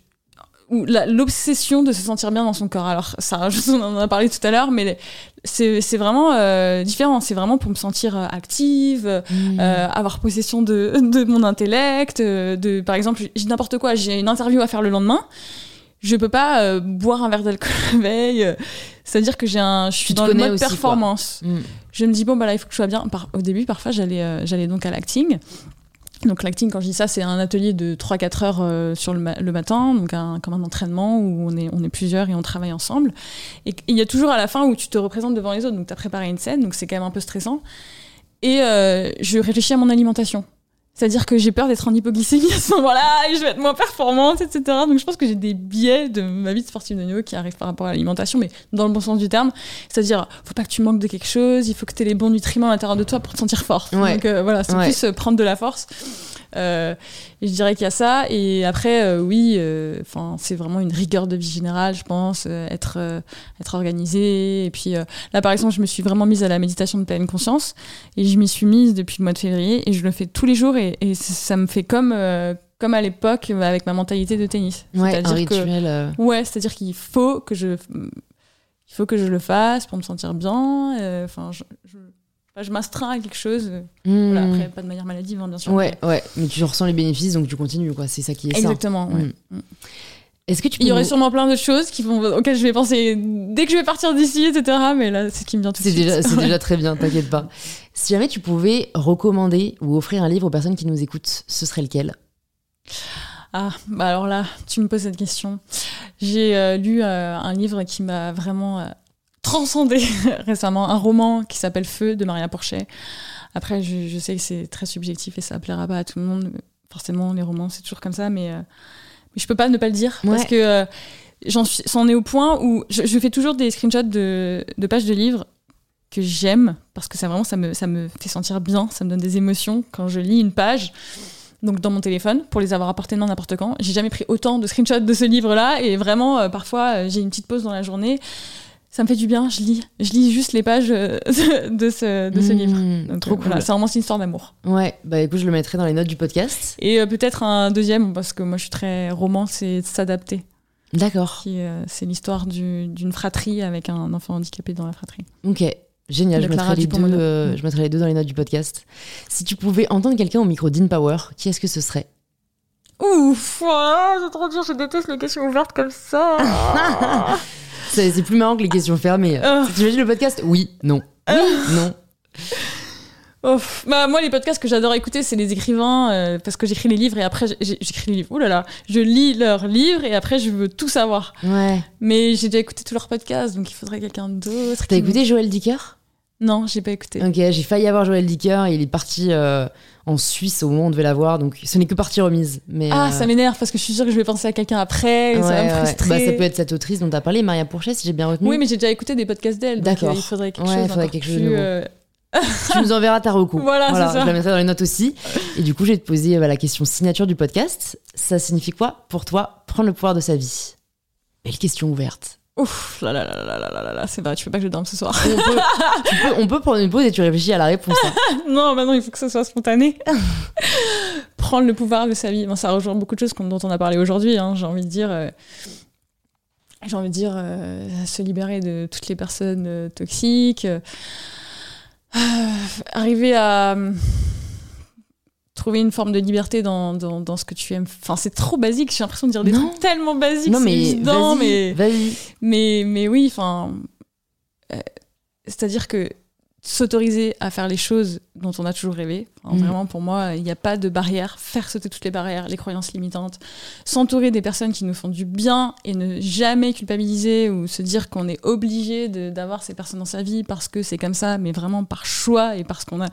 ou l'obsession de se sentir bien dans son corps. Alors, ça, on en a parlé tout à l'heure, mais c'est vraiment euh, différent. C'est vraiment pour me sentir euh, active, mmh. euh, avoir possession de, de mon intellect. De, par exemple, j'ai n'importe quoi, j'ai une interview à faire le lendemain je peux pas euh, boire un verre d'alcool la veille. C'est-à-dire que j'ai un, je suis dans le mode performance. Mm. Je me dis bon bah là il faut que je sois bien. au début parfois j'allais j'allais donc à l'acting. Donc l'acting quand je dis ça c'est un atelier de 3-4 heures sur le, matin, donc un, comme un entraînement où on est on est plusieurs et on travaille ensemble. Et il y a toujours à la fin où tu te représentes devant les autres, donc tu as préparé une scène, donc c'est quand même un peu stressant. Et je réfléchis à mon alimentation. C'est-à-dire que j'ai peur d'être en hypoglycémie à ce moment-là et je vais être moins performante, etc. Donc je pense que j'ai des biais de ma vie de sportive de niveau qui arrivent par rapport à l'alimentation, mais dans le bon sens du terme. C'est-à-dire, faut pas que tu manques de quelque chose, il faut que tu aies les bons nutriments à l'intérieur de toi pour te sentir forte. Donc euh, voilà, c'est plus euh, prendre de la force. Euh, je dirais qu'il y a ça. Et après, euh, oui, euh, enfin, c'est vraiment une rigueur de vie générale, je pense, être, être organisé. Et puis là, par exemple, je me suis vraiment mise à la méditation de pleine conscience et je m'y suis mise depuis le mois de février et je le fais tous les jours et, ça me fait comme comme à l'époque avec ma mentalité de tennis. Ouais, un rituel. Ouais, c'est-à-dire qu'il faut que je il faut que je le fasse pour me sentir bien. Enfin, je, je m'astreins à quelque chose. Hmm. après, pas de manière maladive, hein, bien sûr. Ouais, ouais, mais tu ressens les bénéfices, donc tu continues, quoi. C'est ça qui est Exactement, ça. ouais. Hmm. Est-ce que tu Il y aurait sûrement plein d'autres choses qui vont, auxquelles je vais penser dès que je vais partir d'ici, etc. Mais là, c'est ce qui me vient tout de suite. C'est déjà très bien, t'inquiète pas. Si jamais tu pouvais recommander ou offrir un livre aux personnes qui nous écoutent, ce serait lequel? Ah, bah alors là, tu me poses cette question. J'ai euh, lu euh, un livre qui m'a vraiment euh, transcendé récemment un roman qui s'appelle Feu de Maria Porchet. Après, je, sais que c'est très subjectif et ça plaira pas à tout le monde. Forcément, les romans, c'est toujours comme ça, mais, euh, mais je peux pas ne pas le dire parce que euh, j'en suis, c'en est au point où je, fais toujours des screenshots de, de pages de livres que j'aime parce que ça vraiment ça me, ça me fait sentir bien, ça me donne des émotions quand je lis une page. Donc dans mon téléphone pour les avoir apportés n'importe quand. J'ai jamais pris autant de screenshots de ce livre-là et vraiment euh, parfois j'ai une petite pause dans la journée ça me fait du bien, je lis. Je lis juste les pages euh, de ce, de ce livre. Mmh, Donc, trop cool. c'est vraiment une histoire d'amour. Ouais, bah écoute, je le mettrai dans les notes du podcast. Et euh, peut-être un deuxième, parce que moi je suis très roman, c'est S'adapter. D'accord. Euh, c'est l'histoire d'une fratrie avec un enfant handicapé dans la fratrie. Ok, génial. Je mettrai, les deux, je mettrai les deux dans les notes du podcast. Si tu pouvais entendre quelqu'un au micro d'InPower, qui est-ce que ce serait? Ouf, oh, c'est trop dur, je déteste les questions ouvertes comme ça. C'est plus marrant que les questions fermées. Oh. T'imagines le podcast? Oui, non. Oui, oh. non. Bah, moi, les podcasts que j'adore écouter, c'est les écrivains, euh, parce que j'écris les livres et après, j'écris les livres. Ouh là là, je lis leurs livres et après, je veux tout savoir. Ouais. Mais j'ai déjà écouté tous leurs podcasts, donc il faudrait quelqu'un d'autre. T'as écouté Joël Dicker? Non, j'ai pas écouté. Ok, j'ai failli avoir Joël Dicker et il est parti. Euh, en Suisse au moment où on devait l'avoir, donc ce n'est que partie remise. Mais ah, ça euh, m'énerve parce que je suis sûre que je vais penser à quelqu'un après, ça va me frustrer. Bah, ça peut être cette autrice dont tu as parlé, Maria Pourchet, si j'ai bien retenu. Oui, mais j'ai déjà écouté des podcasts d'elle. D'accord. il faudrait quelque chose. Faudrait quelque chose de nouveau. Euh, tu nous enverras ta recours. Voilà, voilà ça. je la mettrai dans les notes aussi. Et du coup, je vais te poser euh, la question signature du podcast. Ça signifie quoi pour toi prendre le pouvoir de sa vie? Belle question ouverte. Ouf, là là là là là là là c'est vrai, tu veux pas que je dorme ce soir. On peut, prendre une pause et tu réfléchis à la réponse. Hein. non, maintenant il faut que ce soit spontané. prendre le pouvoir de sa vie. ça rejoint beaucoup de choses dont on a parlé aujourd'hui. Hein, j'ai envie de dire. Euh, j'ai envie de dire euh, se libérer de toutes les personnes euh, toxiques. arriver à trouver une forme de liberté dans, dans, ce que tu aimes. Enfin, c'est trop basique. J'ai l'impression de dire des trucs tellement basiques. Non, mais mais, mais, mais oui, enfin. Euh, c'est-à-dire que s'autoriser à faire les choses dont on a toujours rêvé. Enfin, Mm. Vraiment, pour moi, il n'y a pas de barrière. Faire sauter toutes les barrières, les croyances limitantes, s'entourer des personnes qui nous font du bien et ne jamais culpabiliser ou se dire qu'on est obligé d'avoir ces personnes dans sa vie parce que c'est comme ça, mais vraiment par choix et parce qu'on a.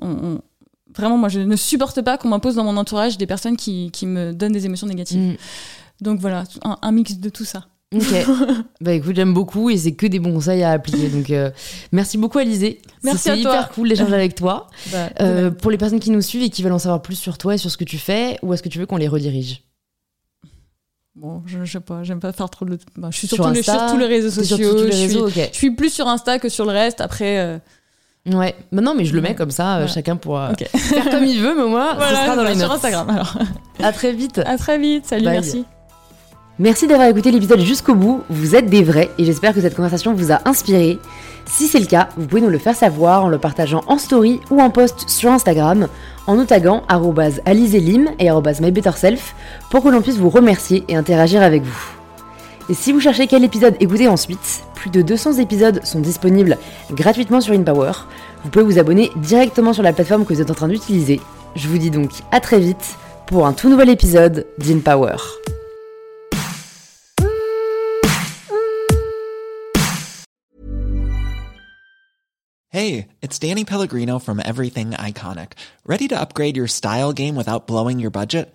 on- on- Vraiment, moi, je ne supporte pas qu'on m'impose dans mon entourage des personnes qui, qui me donnent des émotions négatives. Mm. Donc voilà, un, un mix de tout ça. Ok. bah écoute, j'aime beaucoup et c'est que des bons conseils à appliquer. Donc euh, merci beaucoup Alizé. Merci C'était à toi. hyper cool d'échanger avec toi. Bah, Euh, pour les personnes qui nous suivent et qui veulent en savoir plus sur toi et sur ce que tu fais, où est-ce que tu veux qu'on les redirige? Bon, je, je sais pas, j'aime pas faire trop de. bah, je suis sur, Sur tous les, Insta, sur tous les réseaux sociaux. les je, suis, réseaux, ok. je suis plus sur Insta que sur le reste. Après, euh, Ouais. Non, mais je le mets comme ça, euh, Voilà. chacun pourra faire comme il veut, mais moi, voilà, ce sera dans les sur notes. Instagram. Alors, À très vite. à très vite. Salut, Bye. merci. Merci d'avoir écouté l'épisode jusqu'au bout, vous êtes des vrais et j'espère que cette conversation vous a inspiré. Si c'est le cas, vous pouvez nous le faire savoir en le partageant en story ou en post sur Instagram, en nous taguant arrobase alizelim et arrobase mybetterself pour que l'on puisse vous remercier et interagir avec vous. Et si vous cherchez quel épisode écouter ensuite, plus de 200 épisodes sont disponibles gratuitement sur InPower. Vous pouvez vous abonner directement sur la plateforme que vous êtes en train d'utiliser. Je vous dis donc à très vite pour un tout nouvel épisode d'InPower. Hey, it's Danny Pellegrino from Everything Iconic. Ready to upgrade your style game without blowing your budget?